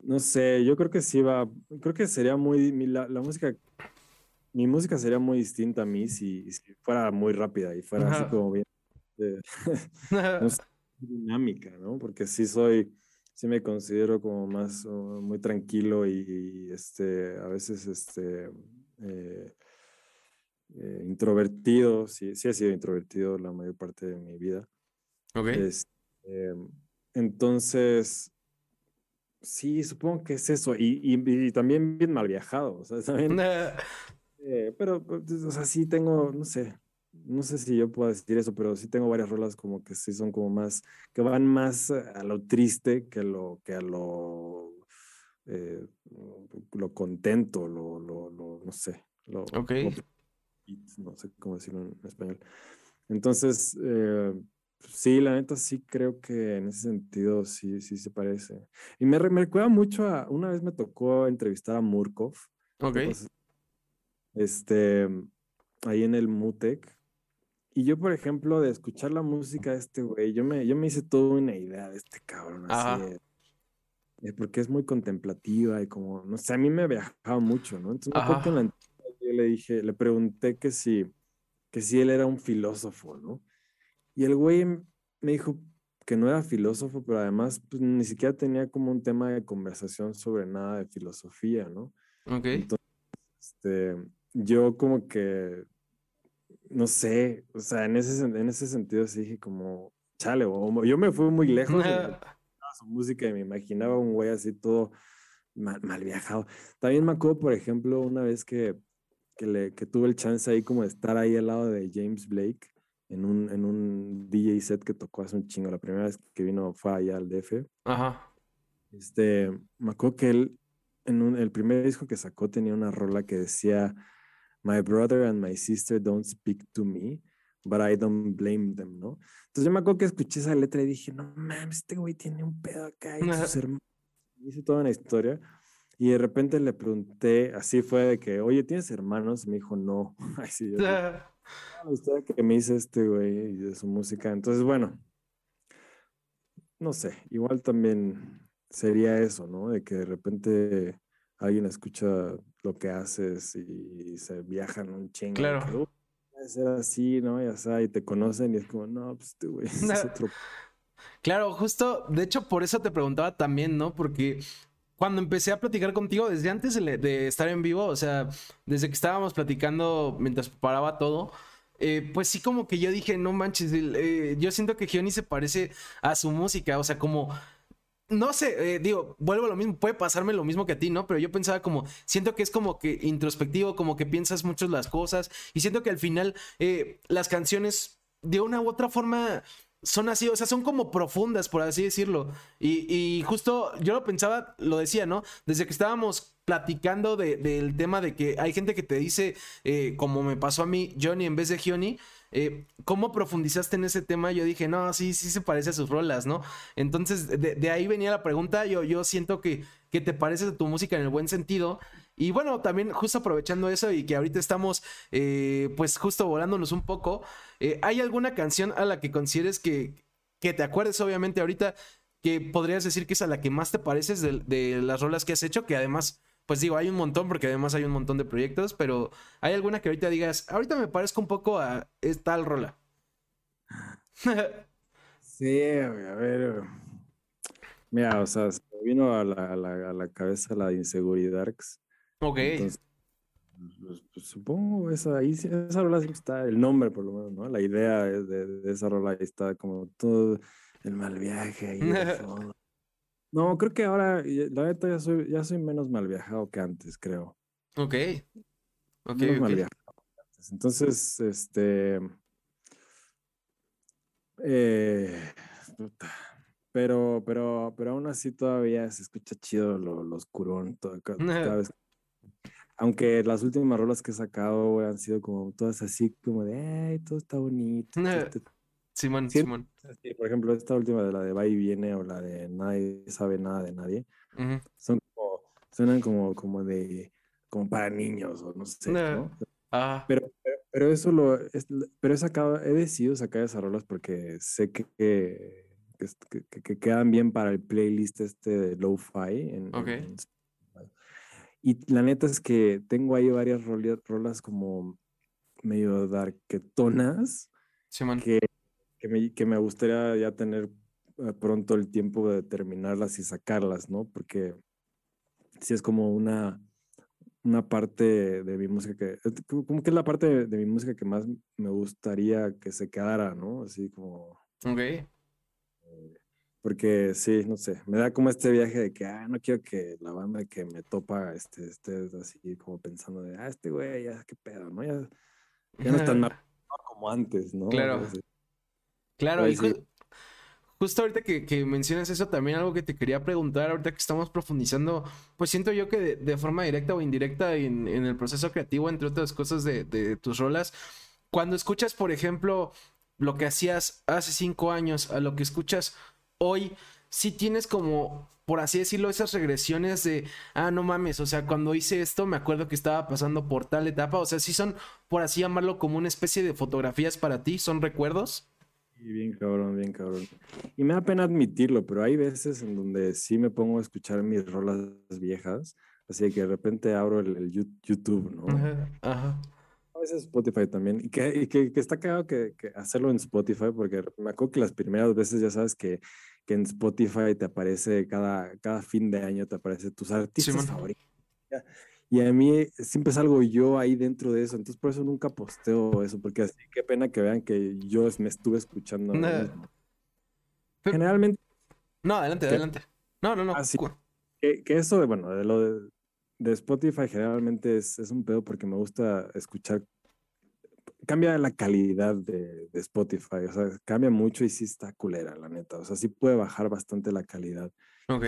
No sé, yo creo que sí va, creo que sería muy, la, la música, mi música sería muy distinta a mí si, si fuera muy rápida y fuera Ajá. así como bien... Eh, [LAUGHS] [LAUGHS] no sé dinámica, ¿no? Porque sí soy, sí me considero como más uh, muy tranquilo y, y, este, a veces este, eh, eh, introvertido, sí, sí he sido introvertido la mayor parte de mi vida. Ok. Este, entonces, sí, supongo que es eso. Y, y, y también bien mal viajado, o sea, [LAUGHS] también... eh, pero, pues, o sea, sí tengo, no sé, no sé si yo puedo decir eso, pero sí tengo varias rolas como que sí son como más, que van más a lo triste que, lo, que a lo, eh, lo contento, lo, lo, lo, no sé. Lo, ok. No sé cómo decirlo en español. Entonces, eh, sí, la neta sí creo que en ese sentido sí, sí se parece. Y me, me recuerda mucho a, una vez me tocó entrevistar a Murkov, Ok. Este, ahí en el Mutec. Y yo, por ejemplo, de escuchar la música de este güey, yo me, yo me hice toda una idea de este cabrón, así, eh, porque es muy contemplativa y como, no sé, a mí me viajaba mucho, ¿no? Entonces me acuerdo que en la le dije, le pregunté que si, que si él era un filósofo, ¿no? Y el güey me dijo que no era filósofo, pero además pues, ni siquiera tenía como un tema de conversación sobre nada de filosofía, ¿no? Ok. Entonces, este, yo como que, no sé, o sea, en ese, en ese sentido sí dije como, chale, o- yo me fui muy lejos de [LAUGHS] su música y me imaginaba un güey así todo mal, mal viajado. También me acuerdo, por ejemplo, una vez que, que, le, que tuve el chance ahí como de estar ahí al lado de James Blake en un, en un DJ set que tocó hace un chingo. La primera vez que vino fue allá al DF. Ajá. Este, me acuerdo que él, en un- el primer disco que sacó tenía una rola que decía, My brother and my sister don't speak to me, but I don't blame them, ¿no? Entonces yo me acuerdo que escuché esa letra y dije, no mames, este güey tiene un pedo acá y sus [LAUGHS] hermanos. Hice toda una historia. Y de repente le pregunté, así fue de que, oye, ¿tienes hermanos? Y me dijo, no. [LAUGHS] Ay, sí, yo, [LAUGHS] "Ah, la historia que me hice este güey y de su música. Entonces, bueno, no sé, igual también sería eso, ¿no? De que de repente alguien escucha lo que haces y se viajan un chingo. Claro. que, "Uh, puede ser así, ¿no? Ya sabes, y te conocen y es como, no, pues este güey [LAUGHS] es otro. Claro, justo, de hecho, por eso te preguntaba también, ¿no? Porque cuando empecé a platicar contigo, desde antes de, estar en vivo, o sea, desde que estábamos platicando mientras preparaba todo, eh, pues sí como que yo dije, no manches, eh, yo siento que Gioni se parece a su música, o sea, como... No sé, eh, digo, vuelvo a lo mismo, puede pasarme lo mismo que a ti, ¿no? Pero yo pensaba como, siento que es como que introspectivo, como que piensas mucho las cosas y siento que al final las canciones de una u otra forma son así, o sea, son como profundas, por así decirlo. Y, y justo yo lo pensaba, lo decía, ¿no? Desde que estábamos platicando de- del tema de que hay gente que te dice, eh, como me pasó a mí, Johnny en vez de Gioni, eh, ¿cómo profundizaste en ese tema? Yo dije, no, sí, sí se parece a sus rolas, ¿no? Entonces, de, de ahí venía la pregunta, yo, yo siento que, que te pareces a tu música en el buen sentido. Y bueno, también justo aprovechando eso y que ahorita estamos, eh, pues justo volándonos un poco, eh, ¿hay alguna canción a la que consideres que, que te acuerdes, obviamente, ahorita, que podrías decir que es a la que más te pareces de, las rolas que has hecho? Que además, pues digo, hay un montón, porque además hay un montón de proyectos, pero ¿hay alguna que ahorita digas, ahorita me parezco un poco a tal rola? [LAUGHS] Sí, a ver. Mira, o sea, se me vino a la, a la, a la cabeza la inseguridad. Ok. Entonces, pues, pues, supongo esa, ahí, esa rola sí está, el nombre por lo menos, ¿no? La idea de, de- esa rola ahí está como todo el mal viaje ahí de [LAUGHS] fondo. No, creo que ahora, la neta, ya soy, ya soy menos mal viajado que antes, creo. ok. Ok, Menos mal ok. viajado que antes. Entonces, este. eh. Pero, pero, pero aún así todavía se escucha chido lo, lo oscurón todo- ca- [LAUGHS] cada vez. Aunque las últimas rolas que he sacado, güey, han sido como todas así, como de, ay, todo está bonito. todo está Simón, Sí. Simón. Sí, por ejemplo, esta última de la de Va y Viene o la de Nadie sabe nada de nadie, Ujú. son como, suenan como, como de, como para niños o no sé, ¿no? Ah, Pero, pero, pero eso lo, es, pero he sacado, he decidido sacar esas rolas porque sé que, que, que, que- que- que quedan bien para el playlist este de Lo-Fi en, Ok. en. Y la neta es que tengo ahí varias rolas como medio darketonas Simón. que, que, me, que me gustaría ya tener eh, pronto el tiempo de terminarlas y sacarlas, ¿no? Porque sí es como una, una parte de mi música que, es como como que es la parte de, de mi música que más me gustaría que se quedara, ¿no? Así como, Ok. Porque sí, no sé, me da como este viaje de que, ah, no quiero que la banda que me topa este, esté así como pensando de, ah, este güey, ya, qué pedo, ¿no? Ya, ya no es tan mal [LAUGHS] como antes, ¿no? Claro. Así. Claro, Pues y sí. justo ahorita que, que mencionas eso, también algo que te quería preguntar, ahorita que estamos profundizando, pues siento yo que de, de forma directa o indirecta en, en el proceso creativo, entre otras cosas de, de tus rolas, cuando escuchas, por ejemplo, lo que hacías hace cinco años a lo que escuchas hoy, sí tienes como por así decirlo, esas regresiones de, ah, no mames, o sea, cuando hice esto me acuerdo que estaba pasando por tal etapa, o sea, sí son, por así llamarlo, como una especie de fotografías para ti, son recuerdos. Sí, bien cabrón, bien cabrón. Y me da pena admitirlo, pero hay veces en donde sí me pongo a escuchar mis rolas viejas, así que de repente abro el, YouTube, ¿no? Ajá. A veces Spotify también, y que, que, está cagado que, que, hacerlo en Spotify, porque me acuerdo que las primeras veces ya sabes que que en Spotify te aparece cada, cada fin de año, te aparece tus artistas favoritos. Y a mí siempre salgo yo ahí dentro de eso, entonces por eso nunca posteo eso, porque así qué pena que vean que yo me estuve escuchando. Generalmente. No, adelante, adelante. No, no, no. Así, que, que, eso, bueno, de lo de, de Spotify generalmente es, es, un pedo porque me gusta escuchar cambia la calidad de, Spotify, o sea, cambia mucho y sí está culera, la neta. O sea, sí puede bajar bastante la calidad. Ok.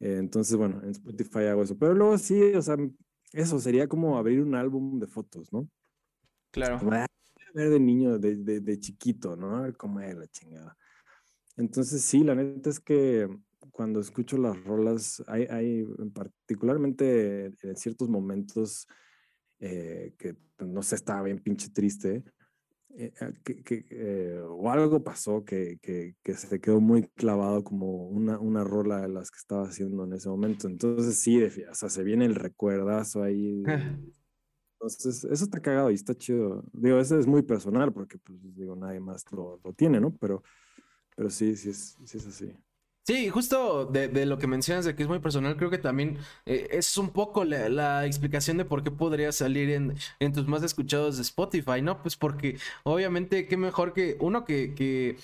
entonces, bueno, en Spotify hago eso. Pero luego sí, o sea, eso sería como abrir un álbum de fotos, ¿no? Claro. Como, ah, ver de niño, de, de, chiquito, ¿no? A ver cómo es la chingada. Entonces, sí, la neta es que cuando escucho las rolas, hay, hay particularmente en ciertos momentos eh, que no sé, estaba bien pinche triste, eh, ah, que, eh, o algo pasó que, que, se quedó muy clavado como una, una rola de las que estaba haciendo en ese momento. Entonces sí, o sea, se viene el recuerdazo ahí. [LAUGHS] Entonces, eso está cagado y está chido. Digo, eso es muy personal porque, pues, digo, nadie más lo, lo tiene, ¿no? Pero, pero sí, sí es, sí es así. Sí, justo de, lo que mencionas de que es muy personal, creo que también eh, es un poco la, explicación de por qué podría salir en, en, tus más escuchados de Spotify, ¿no? Pues porque obviamente qué mejor que uno que, que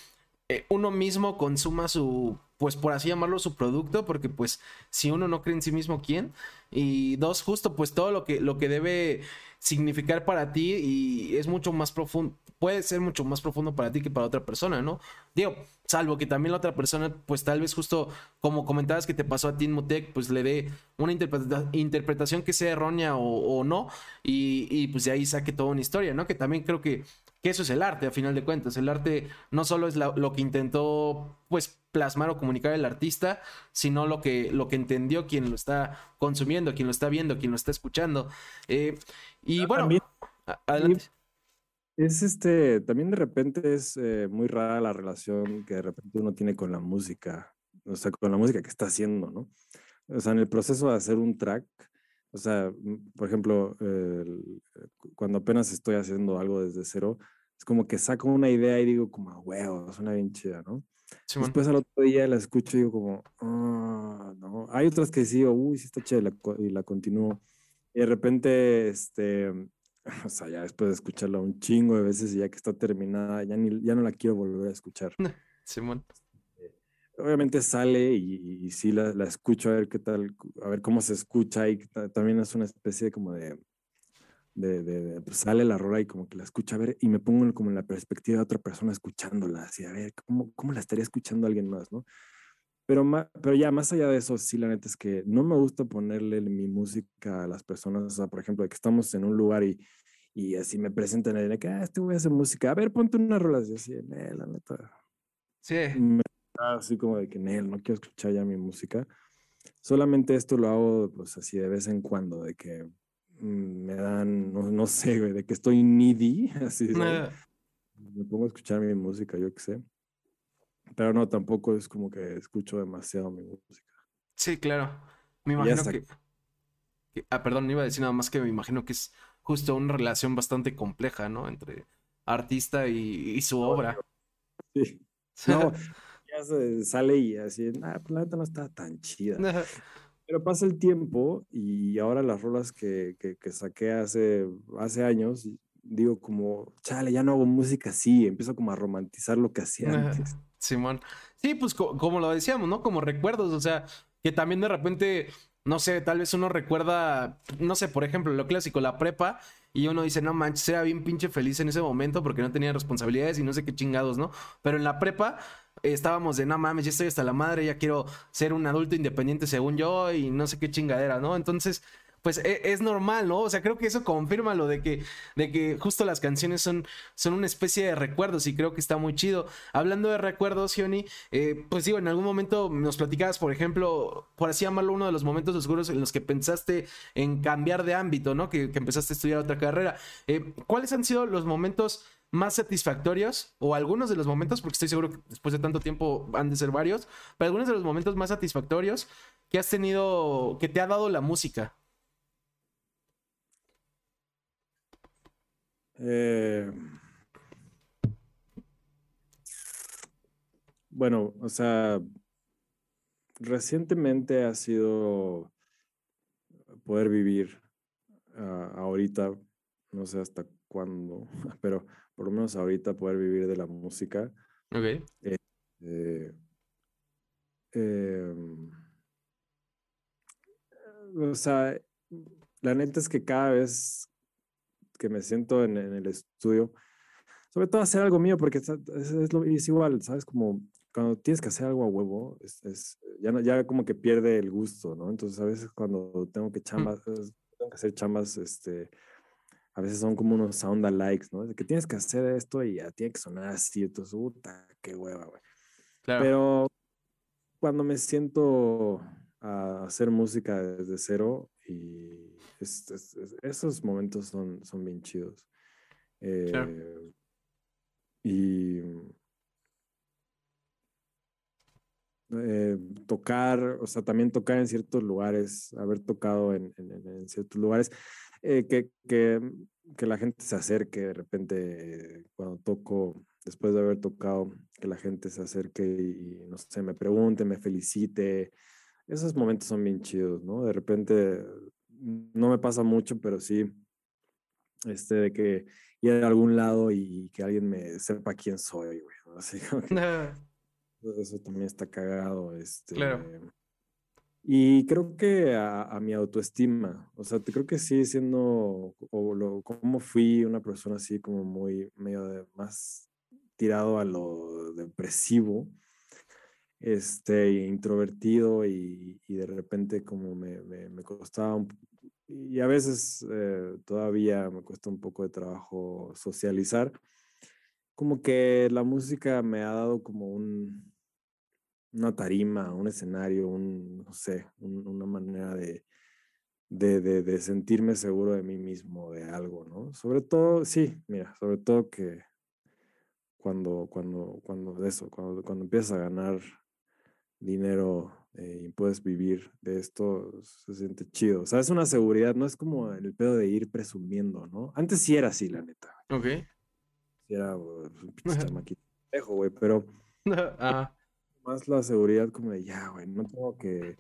eh, uno mismo consuma su, pues por así llamarlo, su producto, porque pues si uno no cree en sí mismo, ¿quién? Y dos, justo pues todo lo que, lo que debe significar para ti y es mucho más profundo, puede ser mucho más profundo para ti que para otra persona, ¿no? Digo, salvo que también la otra persona, pues tal vez justo como comentabas que te pasó a ti Mutec, pues le dé una interpretación que sea errónea o, no, y, y, pues de ahí saque toda una historia, ¿no? Que también creo que, que eso es el arte, a final de cuentas. El arte no solo es lo que intentó, pues, plasmar o comunicar el artista, sino lo que, lo que entendió quien lo está consumiendo, quien lo está viendo, quien lo está escuchando. Eh, y bueno, adelante. Es este, también de repente es eh, muy rara la relación que de repente uno tiene con la música, o sea, con la música que está haciendo, ¿no? O sea, en el proceso de hacer un track, o sea, por ejemplo, cuando apenas estoy haciendo algo desde cero, es como que saco una idea y digo como, huevo, suena bien chida, ¿no? Después al otro día la escucho y digo como, ah, no. Hay otras que sí, uy, sí está chida y la, continúo. Y de repente, este, o sea, ya después de escucharla un chingo de veces y ya que está terminada, ya, ni, ya no la quiero volver a escuchar. [LAUGHS] Simón. Este, obviamente sale y, sí la, la, escucho a ver qué tal, a ver cómo se escucha y también es una especie como de de, de, pues sale la rola y como que la escucha a ver y me pongo como en la perspectiva de otra persona escuchándola, así a ver, ¿cómo, cómo la estaría escuchando alguien más, no? Pero, pero ya más allá de eso, sí, la neta es que no me gusta ponerle mi música a las personas, o sea, por ejemplo, de que estamos en un lugar y, y así me presentan y de que, ah, este voy a hacer música, a ver, ponte una rola, así, así, la neta. Sí. así como de que, Nel, no quiero escuchar ya mi música. Solamente esto lo hago, pues así de vez en cuando, de que me dan, no, sé, güey, de que estoy needy, [LAUGHS] así. Me pongo a escuchar mi música, yo qué sé. Pero no, tampoco es como que escucho demasiado mi música. Sí, claro. Me imagino que, Ah, perdón, iba a decir nada más que me imagino que es justo una relación bastante compleja, ¿no? Entre artista y, su obra. Sí. [LAUGHS] No, ya se sale y así, ah, pues la neta no está tan chida. Pero pasa el tiempo y ahora las rolas que, que, saqué hace, hace años, digo como, chale, ya no hago música así, empiezo como a romantizar lo que hacía antes. Simón. Sí, pues como lo decíamos, ¿no? Como recuerdos, o sea, que también de repente, no sé, tal vez uno recuerda, no sé, por ejemplo, lo clásico, la prepa, y uno dice, no manches, era bien pinche feliz en ese momento porque no tenía responsabilidades y no sé qué chingados, ¿no? Pero en la prepa estábamos de, no mames, ya estoy hasta la madre, ya quiero ser un adulto independiente según yo y no sé qué chingadera, ¿no? Entonces, pues e, es, normal, ¿no? O sea, creo que eso confirma lo de que, de que justo las canciones son, son una especie de recuerdos y creo que está muy chido. Hablando de recuerdos, Gioni, eh, pues digo, en algún momento nos platicabas, por ejemplo, por así llamarlo, uno de los momentos oscuros en los que pensaste en cambiar de ámbito, ¿no? Que, empezaste a estudiar otra carrera. Eh, ¿Cuáles han sido los momentos más satisfactorios o algunos de los momentos, porque estoy seguro que después de tanto tiempo han de ser varios, pero algunos de los momentos más satisfactorios que has tenido, que te ha dado la música? Eh, bueno, o sea, recientemente ha sido poder vivir ah, ahorita, no sé hasta cuándo, [LAUGHS] pero por lo menos ahorita poder vivir de la música. Ok. Este, em, o sea, la neta es que cada vez que me siento en, el estudio, sobre todo hacer algo mío, porque es, es, igual, ¿sabes? Como cuando tienes que hacer algo a huevo, es, ya, ya como que pierde el gusto, ¿no? Entonces a veces cuando tengo que chambas, tengo que hacer chambas, este, a veces son como unos sound likes, ¿no? De que tienes que hacer esto y ya tiene que sonar así, entonces, puta, qué hueva, güey. Claro. Pero cuando me siento a hacer música desde cero y esos momentos son, son bien chidos. Eh, y eh, tocar, o sea, también tocar en ciertos lugares, haber tocado en, en, ciertos lugares, eh, que, que, que, la gente se acerque de repente cuando toco, después de haber tocado, que la gente se acerque y, no sé, me pregunte, me felicite. Esos momentos son bien chidos, ¿no? De repente no me pasa mucho, pero sí, este, de que ir a algún lado y que alguien me sepa quién soy, güey. Así eso también está cagado, este. Claro. Y creo que a, mi autoestima, o sea, creo que sí siendo, o lo, como fui una persona así como muy, medio de, más tirado a lo depresivo, este, introvertido y, y de repente como me, me, me costaba un, y a veces eh, todavía me cuesta un poco de trabajo socializar, como que la música me ha dado como un, una tarima, un escenario, un, no sé, una manera de, de, de, sentirme seguro de mí mismo, de algo, ¿no? Sobre todo, sí, mira, sobre todo que cuando, cuando, cuando de eso, cuando, cuando empiezas a ganar dinero eh, y puedes vivir de esto, se siente chido. O sea, es una seguridad, no es como el pedo de ir presumiendo, ¿no? Antes sí era así, la neta. Ok. Sí era pues, un [LAUGHS] pinche chamaquito güey, pero... [LAUGHS] Más la seguridad como de, ya, güey, no tengo que...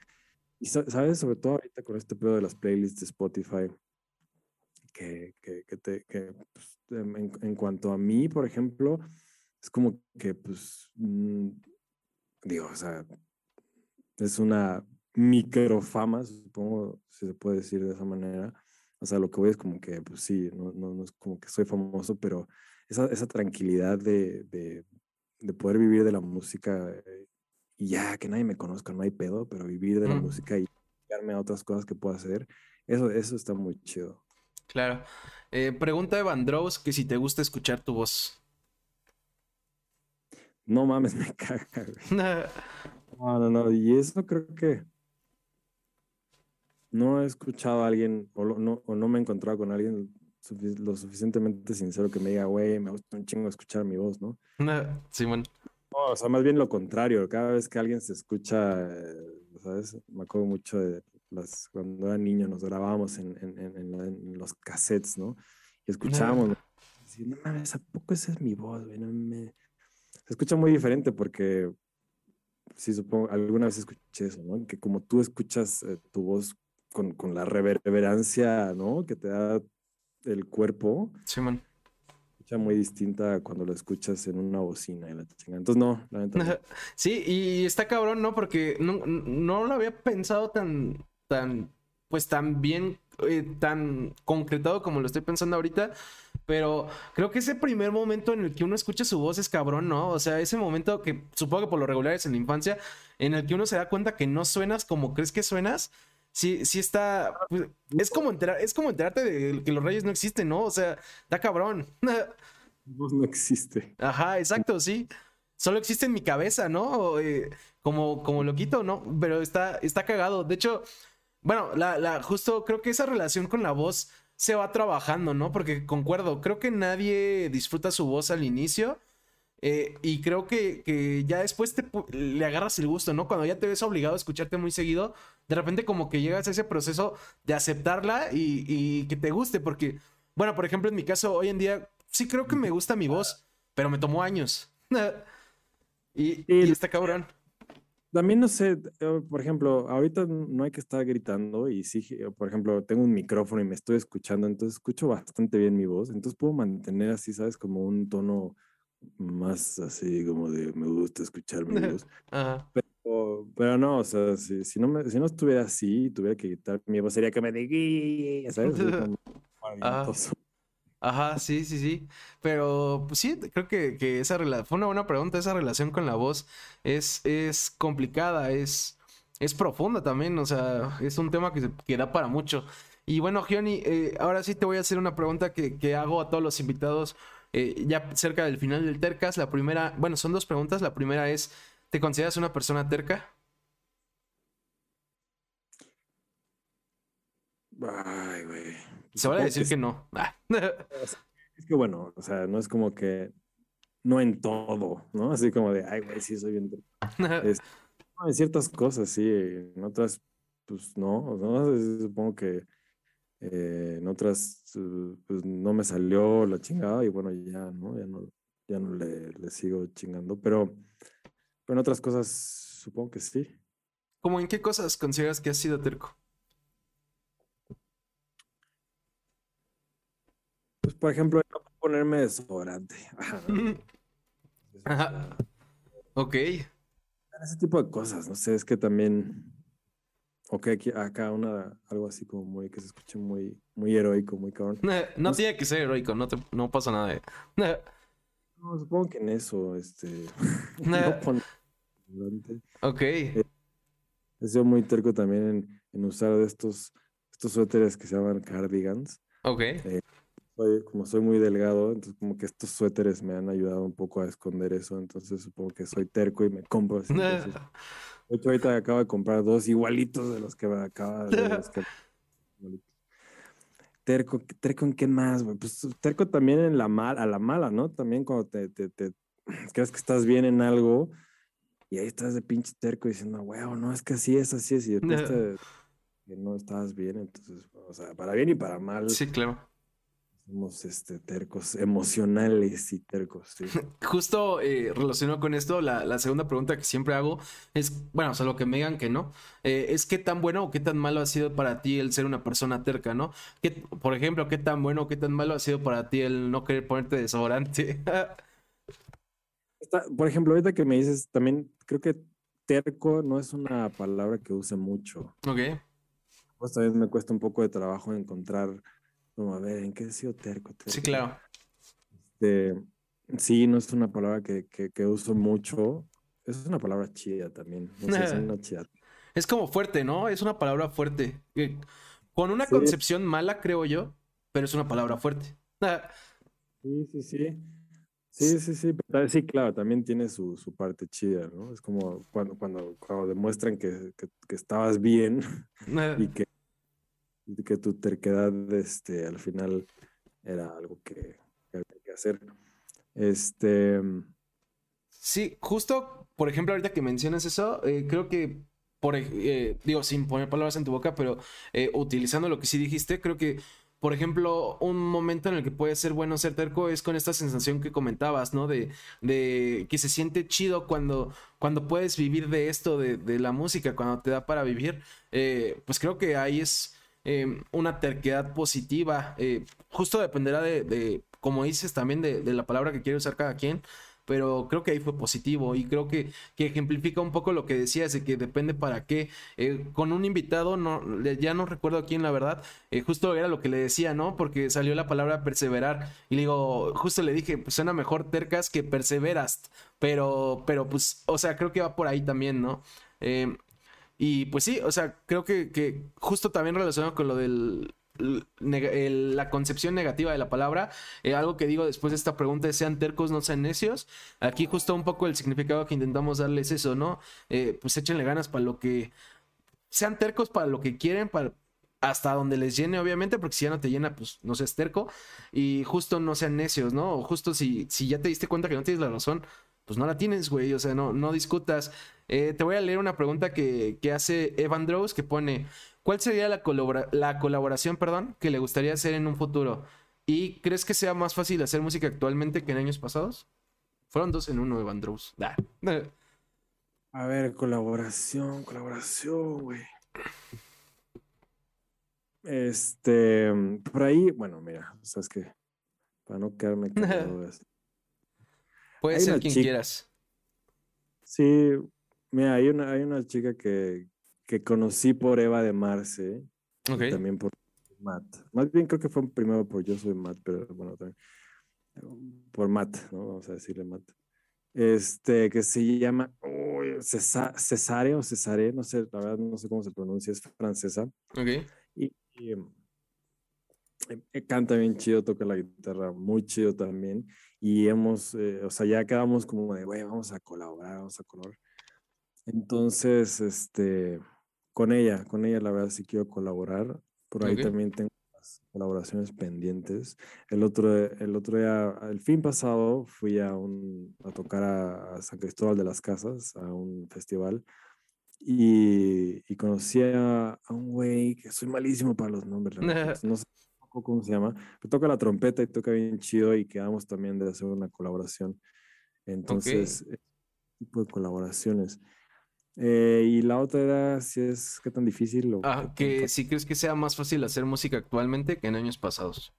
Y sabes, sobre todo ahorita con este pedo de las playlists de Spotify, que, que, que te... Que, pues, en, en, cuanto a mí, por ejemplo, es como que, pues... Mm, digo, o sea, es una microfama, supongo si se puede decir de esa manera. O sea, lo que voy es como que, pues sí, no, no, no es como que soy famoso, pero esa, esa tranquilidad de, de, de, poder vivir de la música eh, y ya, que nadie me conozca, no hay pedo, pero vivir de la música y darme a otras cosas que puedo hacer, eso, eso está muy chido. Claro. Eh, pregunta Evan Drows que si te gusta escuchar tu voz. No mames, [LAUGHS] me caga. [LAUGHS] No, no, no. Y eso creo que no he escuchado a alguien o, no, o no me he encontrado con alguien lo suficientemente sincero que me diga, güey, me gusta un chingo escuchar mi voz, ¿no? Simón. No, o sea, más bien lo contrario. Cada vez que alguien se escucha, eh, ¿sabes? Me acuerdo mucho de las, cuando era niño, nos grabábamos en, en, en, los cassettes, ¿no? Y escuchábamos. no mames, ¿a poco esa es mi voz, güey? No me... Se escucha muy diferente porque sí supongo, alguna vez escuché eso, ¿no? Que como tú escuchas eh, tu voz con, con, la reverberancia, ¿no? Que te da el cuerpo. Sí, man. Escucha muy distinta cuando lo escuchas en una bocina y la. Entonces, no, la verdad. [LAUGHS] Sí, y está cabrón, ¿no? Porque no, no lo había pensado tan, tan, pues tan bien, eh, tan concretado como lo estoy pensando ahorita. Pero creo que ese primer momento en el que uno escucha su voz es cabrón, ¿no? O sea, ese momento que supongo que por lo regular es en la infancia, en el que uno se da cuenta que no suenas como crees que suenas, sí, sí está. pues, es como enterar, es como enterarte de que los reyes no existen, ¿no? O sea, está cabrón. Voz no existe. Ajá, exacto, sí. Solo existe en mi cabeza, ¿no? Eh, como, como loquito, ¿no? Pero está, está cagado. De hecho, bueno, la, la, justo creo que esa relación con la voz se va trabajando, ¿no? Porque concuerdo, creo que nadie disfruta su voz al inicio. eh, y creo que, que ya después te, le agarras el gusto, ¿no? Cuando ya te ves obligado a escucharte muy seguido, de repente como que llegas a ese proceso de aceptarla y, y que te guste. Porque, bueno, por ejemplo, en mi caso, hoy en día sí creo que me gusta mi voz, pero me tomó años. [LAUGHS] y, y está cabrón. También no sé, eh, por ejemplo, ahorita no hay que estar gritando y sí, eh, por ejemplo, tengo un micrófono y me estoy escuchando, entonces escucho bastante bien mi voz, entonces puedo mantener así, ¿sabes? Como un tono más así como de me gusta escuchar mi [LAUGHS] voz. Ajá. O- pero no, o sea, si, si no me, si no estuviera así, tuviera que quitar mi voz, sería que me diga, ¿sabes? Así como [LAUGHS] avientoso. Ajá, sí, sí, sí. Pero pues sí, creo que, que esa rela- fue una buena pregunta. Esa relación con la voz es, es complicada, es, es profunda también. O sea, es un tema que da para mucho. Y bueno, Gioni, eh, ahora sí te voy a hacer una pregunta que, que hago a todos los invitados eh, ya cerca del final del Tercas. La primera, bueno, son dos preguntas. La primera es, ¿te consideras una persona terca? Ay, güey. Se vale Supongo decir que que no. [LAUGHS] Ah. Es que bueno, o sea, no es como que no en todo, ¿no? Así como de, ay, güey, sí, soy bien. terco". [LAUGHS] Es- no, en ciertas cosas sí, en otras, pues no, ¿no? Es- Supongo que eh, en otras, eh, pues no me salió la chingada y bueno, ya, ¿no? Ya no, ya no le, le sigo chingando, pero, pero en otras cosas supongo que sí. ¿Cómo en qué cosas consideras que has sido terco? Pues, por ejemplo, no ponerme desodorante. [LAUGHS] Ajá, ¿no? [LAUGHS] Ajá. Ok. Ese tipo de cosas, no sé, es que también, ok, aquí, acá una, algo así como muy, que se escuche muy, muy heroico, muy cabrón. [LAUGHS] No tiene que ser heroico, no, te, no pasa nada. de- No, supongo que en eso, este, no poner desodorante. Ok. He sido muy terco también en, en usar de estos, estos suéteres que se llaman cardigans. Ok. Soy- como soy muy delgado, entonces como que estos suéteres me han ayudado un poco a esconder eso, entonces supongo que soy terco y me compro así. entonces, [LAUGHS] De hecho, ahorita acabo de comprar dos igualitos de los que me acaba de los que-. [LAUGHS] Terco, terco en qué más, güey. Pues terco también en la mal, a la mala, ¿no? También cuando te, te, te [CLEARS THROAT] crees que estás bien en algo y ahí estás de pinche terco diciendo, güey, no, es que así es, así es, y después [LAUGHS] te, que no estabas bien, entonces, o sea, para bien y para mal, Sí, claro. Somos este, tercos emocionales y tercos, sí. [LAUGHS] Justo eh, relacionado con esto, la, la segunda pregunta que siempre hago es, bueno, o sea, lo que me digan que no, eh, es qué tan bueno o qué tan malo ha sido para ti el ser una persona terca, ¿no? ¿Qué, por ejemplo, qué tan bueno o qué tan malo ha sido para ti el no querer ponerte desodorante. [LAUGHS] Está- por ejemplo, ahorita que me dices, también creo que terco no es una palabra que use mucho. ok. Pues también me cuesta un poco de trabajo encontrar, como a ver, ¿en qué he sido terco? Sí, claro. Este, sí, no es una palabra que, que, que uso mucho. Es una palabra chida también. No sé, [LAUGHS] es una chida. Es como fuerte, ¿no? Es una palabra fuerte. eh, Con una Sí. concepción mala, creo yo, pero es una palabra fuerte. Sí, sí, sí. Sí, sí, sí. pero sí, claro, también tiene su, su parte chida, ¿no? Es como cuando, cuando, cuando demuestran que, que, que estabas bien [LAUGHS] y que, que tu terquedad este, al final era algo que, había que hacer. Este, Sí, justo, por ejemplo, ahorita que mencionas eso, eh, creo que, por, eh, digo, sin poner palabras en tu boca, pero eh, utilizando lo que sí dijiste, creo que, por ejemplo, un momento en el que puede ser bueno ser terco es con esta sensación que comentabas, ¿no? De, de que se siente chido cuando, cuando puedes vivir de esto, de, de la música, cuando te da para vivir. Pues creo que ahí es eh, una terquedad positiva. eh, justo dependerá de, de, como dices, también de, la palabra que quiere usar cada quien pero creo que ahí fue positivo y creo que, que ejemplifica un poco lo que decías de que depende para qué. Eh, con un invitado, no, ya no recuerdo a quién, la verdad, eh, justo era lo que le decía, ¿no? Porque salió la palabra perseverar y le digo, justo le dije, pues suena mejor tercas que perseveras, pero, pero pues, o sea, creo que va por ahí también, ¿no? Eh, Y pues sí, o sea, creo que, que justo también relacionado con lo del la concepción negativa de la palabra, eh, algo que digo después de esta pregunta es sean tercos, no sean necios. Aquí justo un poco el significado que intentamos darles eso, ¿no? Eh, pues échenle ganas para lo que... Sean tercos para lo que quieren, para, hasta donde les llene, obviamente, porque si ya no te llena, pues no seas terco. Y justo no sean necios, ¿no? justo si, si ya te diste cuenta que no tienes la razón, pues no la tienes, güey. O sea, no, no discutas. Eh, te voy a leer una pregunta que, que hace Evan Drows que pone: ¿Cuál sería la, la colaboración perdón, que le gustaría hacer en un futuro? ¿Y crees que sea más fácil hacer música actualmente que en años pasados? Fueron dos en uno, Evan Drows. A ver, colaboración, colaboración, güey. Este, por ahí, bueno, mira, sabes que para no quedarme callado. [LAUGHS] Puede ser quien quieras. Sí, mira, hay una, hay una chica que, que conocí por Eva de Marce. Okay. también por Matt. Más bien creo que fue primero por Yo Soy Matt, pero bueno, también. Por Matt, ¿no? Vamos a decirle Matt. Este, que se llama uy, Cesare o Cesare, no sé, la verdad no sé cómo se pronuncia, es francesa. Ok. Y, em, canta bien chido, toca la guitarra muy chido también. Y hemos, eh, o sea, ya quedamos como de, güey, vamos a colaborar, vamos a colaborar. Entonces, este, con ella, con ella la verdad sí quiero colaborar. Por ahí también tengo las colaboraciones pendientes. El otro, el otro día, el fin pasado, fui a, un, a tocar a, San Cristóbal de las Casas, a un festival. Y, y conocí a, un güey que soy malísimo para los nombres, [LAUGHS] no sé cómo se llama, pero toca la trompeta y toca bien chido y quedamos también de hacer una colaboración. Entonces, tipo de colaboraciones. Eh, y la otra era si es qué tan difícil o ah, que si crees que sea más fácil hacer música actualmente que en años pasados.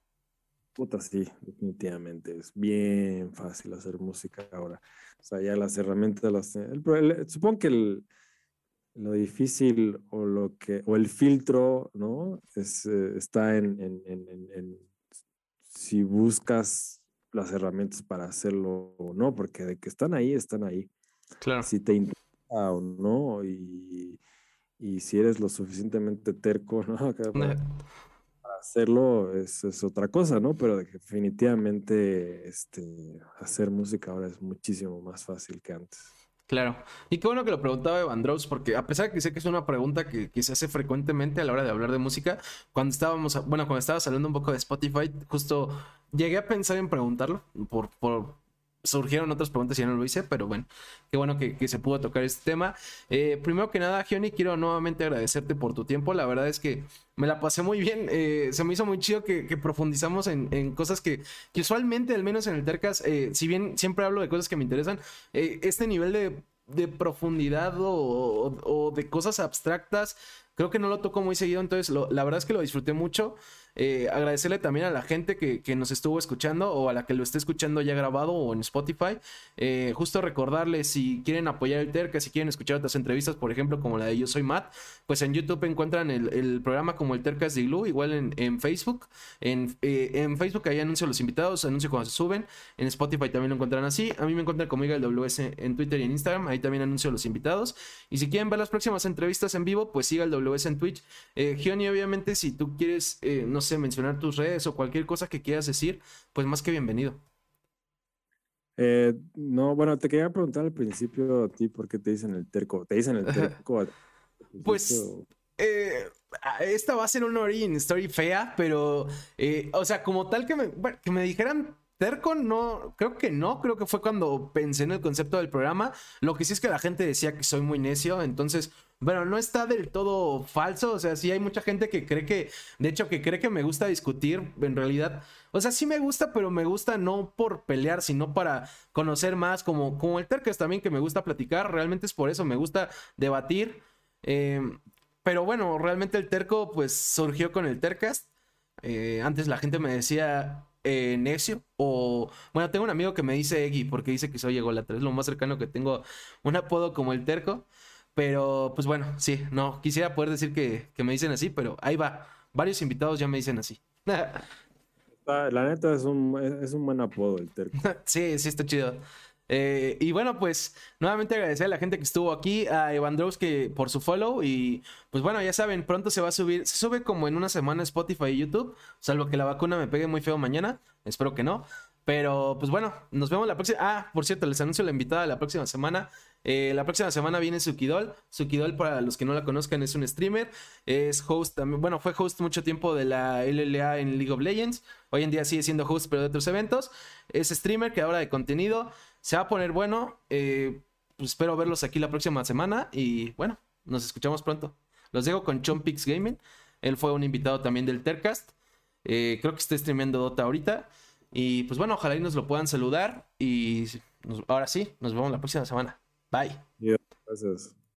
Puta, sí, definitivamente. Es bien fácil hacer música ahora. O sea, ya las herramientas las. supongo que el, lo difícil o lo que o el filtro no es, eh, está en, en, en, en, si buscas las herramientas para hacerlo o no porque de que están ahí están ahí. Claro. Si te interesa o no y, y, si eres lo suficientemente terco [LAUGHS] no para, hacerlo es, es, otra cosa no pero definitivamente este hacer música ahora es muchísimo más fácil que antes Claro. Y qué bueno que lo preguntaba Evan porque a pesar de que sé que es una pregunta que, que, se hace frecuentemente a la hora de hablar de música, cuando estábamos, bueno, cuando estaba saliendo un poco de Spotify, justo llegué a pensar en preguntarlo por, por surgieron otras preguntas y ya no lo hice, pero bueno, qué bueno que, se pudo tocar este tema. Eh, primero que nada, Gioni, quiero nuevamente agradecerte por tu tiempo. La verdad es que me la pasé muy bien. Eh, se me hizo muy chido que, profundizamos en, cosas que, usualmente, al menos en el Tercas, eh, si bien siempre hablo de cosas que me interesan, este nivel de, profundidad o, de cosas abstractas, creo que no lo toco muy seguido, entonces la verdad es que lo disfruté mucho. Eh, agradecerle también a la gente que, nos estuvo escuchando o a la que lo esté escuchando ya grabado o en Spotify. Eh, justo recordarles si quieren apoyar el Terca, si quieren escuchar otras entrevistas, por ejemplo, como la de Yo Soy Matt, pues en YouTube encuentran el, programa como el Tercas de Glue, igual en, Facebook. En, eh, en, Facebook ahí anuncio los invitados, anuncio cuando se suben. En Spotify también lo encuentran así. A mí me encuentran como el WS en Twitter y en Instagram. Ahí también anuncio los invitados. Y si quieren ver las próximas entrevistas en vivo, pues siga el WS en Twitch. Gioni, obviamente, si tú quieres, no mencionar tus redes o cualquier cosa que quieras decir, pues más que bienvenido. Eh, no, bueno, te quería preguntar al principio a ti por qué te dicen el terco. ¿Te dicen el [LAUGHS] terco? pues eh, esta va a ser una origin story fea, pero, eh, o sea, como tal que me, que me dijeran Terco no, creo que no, creo que fue cuando pensé en el concepto del programa. Lo que sí es que la gente decía que soy muy necio, entonces, bueno, no está del todo falso, o sea, sí hay mucha gente que cree que, de hecho, que cree que me gusta discutir, en realidad, o sea, sí me gusta, pero me gusta no por pelear, sino para conocer más, como, como el Terco también que me gusta platicar, realmente es por eso, me gusta debatir. Em, pero bueno, realmente el Terco pues surgió con el Tercast. Eh, antes la gente me decía, eh, necio. O, bueno, tengo un amigo que me dice Eggy porque dice que soy ególatra. Es lo más cercano que tengo un apodo como el terco. Pero, pues bueno, sí, no, quisiera poder decir que, me dicen así, pero ahí va. Varios invitados ya me dicen así. [LAUGHS] La neta es un, es un buen apodo el terco. [LAUGHS] sí, sí, está chido. Eh, y bueno, pues nuevamente agradecer a la gente que estuvo aquí, a Evandrowski por su follow. Y pues bueno, ya saben, pronto se va a subir, se sube como en una semana Spotify y YouTube, salvo que la vacuna me pegue muy feo mañana. Espero que no. Pero pues bueno, nos vemos la próxima. Ah, por cierto, les anuncio la invitada la próxima semana. Eh, la próxima semana viene Sukidol. Sukidol, para los que no la conozcan, es un streamer. Es host también. Bueno, fue host mucho tiempo de la LLA en League of Legends. Hoy en día sigue siendo host, pero de otros eventos. Es streamer, que ahora de contenido. Se va a poner bueno. Eh, pues espero verlos aquí la próxima semana. Y bueno, nos escuchamos pronto. Los dejo con Chompix Gaming. Él fue un invitado también del Tercast. Eh, creo que está streameando Dota ahorita. Y pues bueno, ojalá y nos lo puedan saludar. Y ahora sí, nos vemos la próxima semana. Bye. Gracias.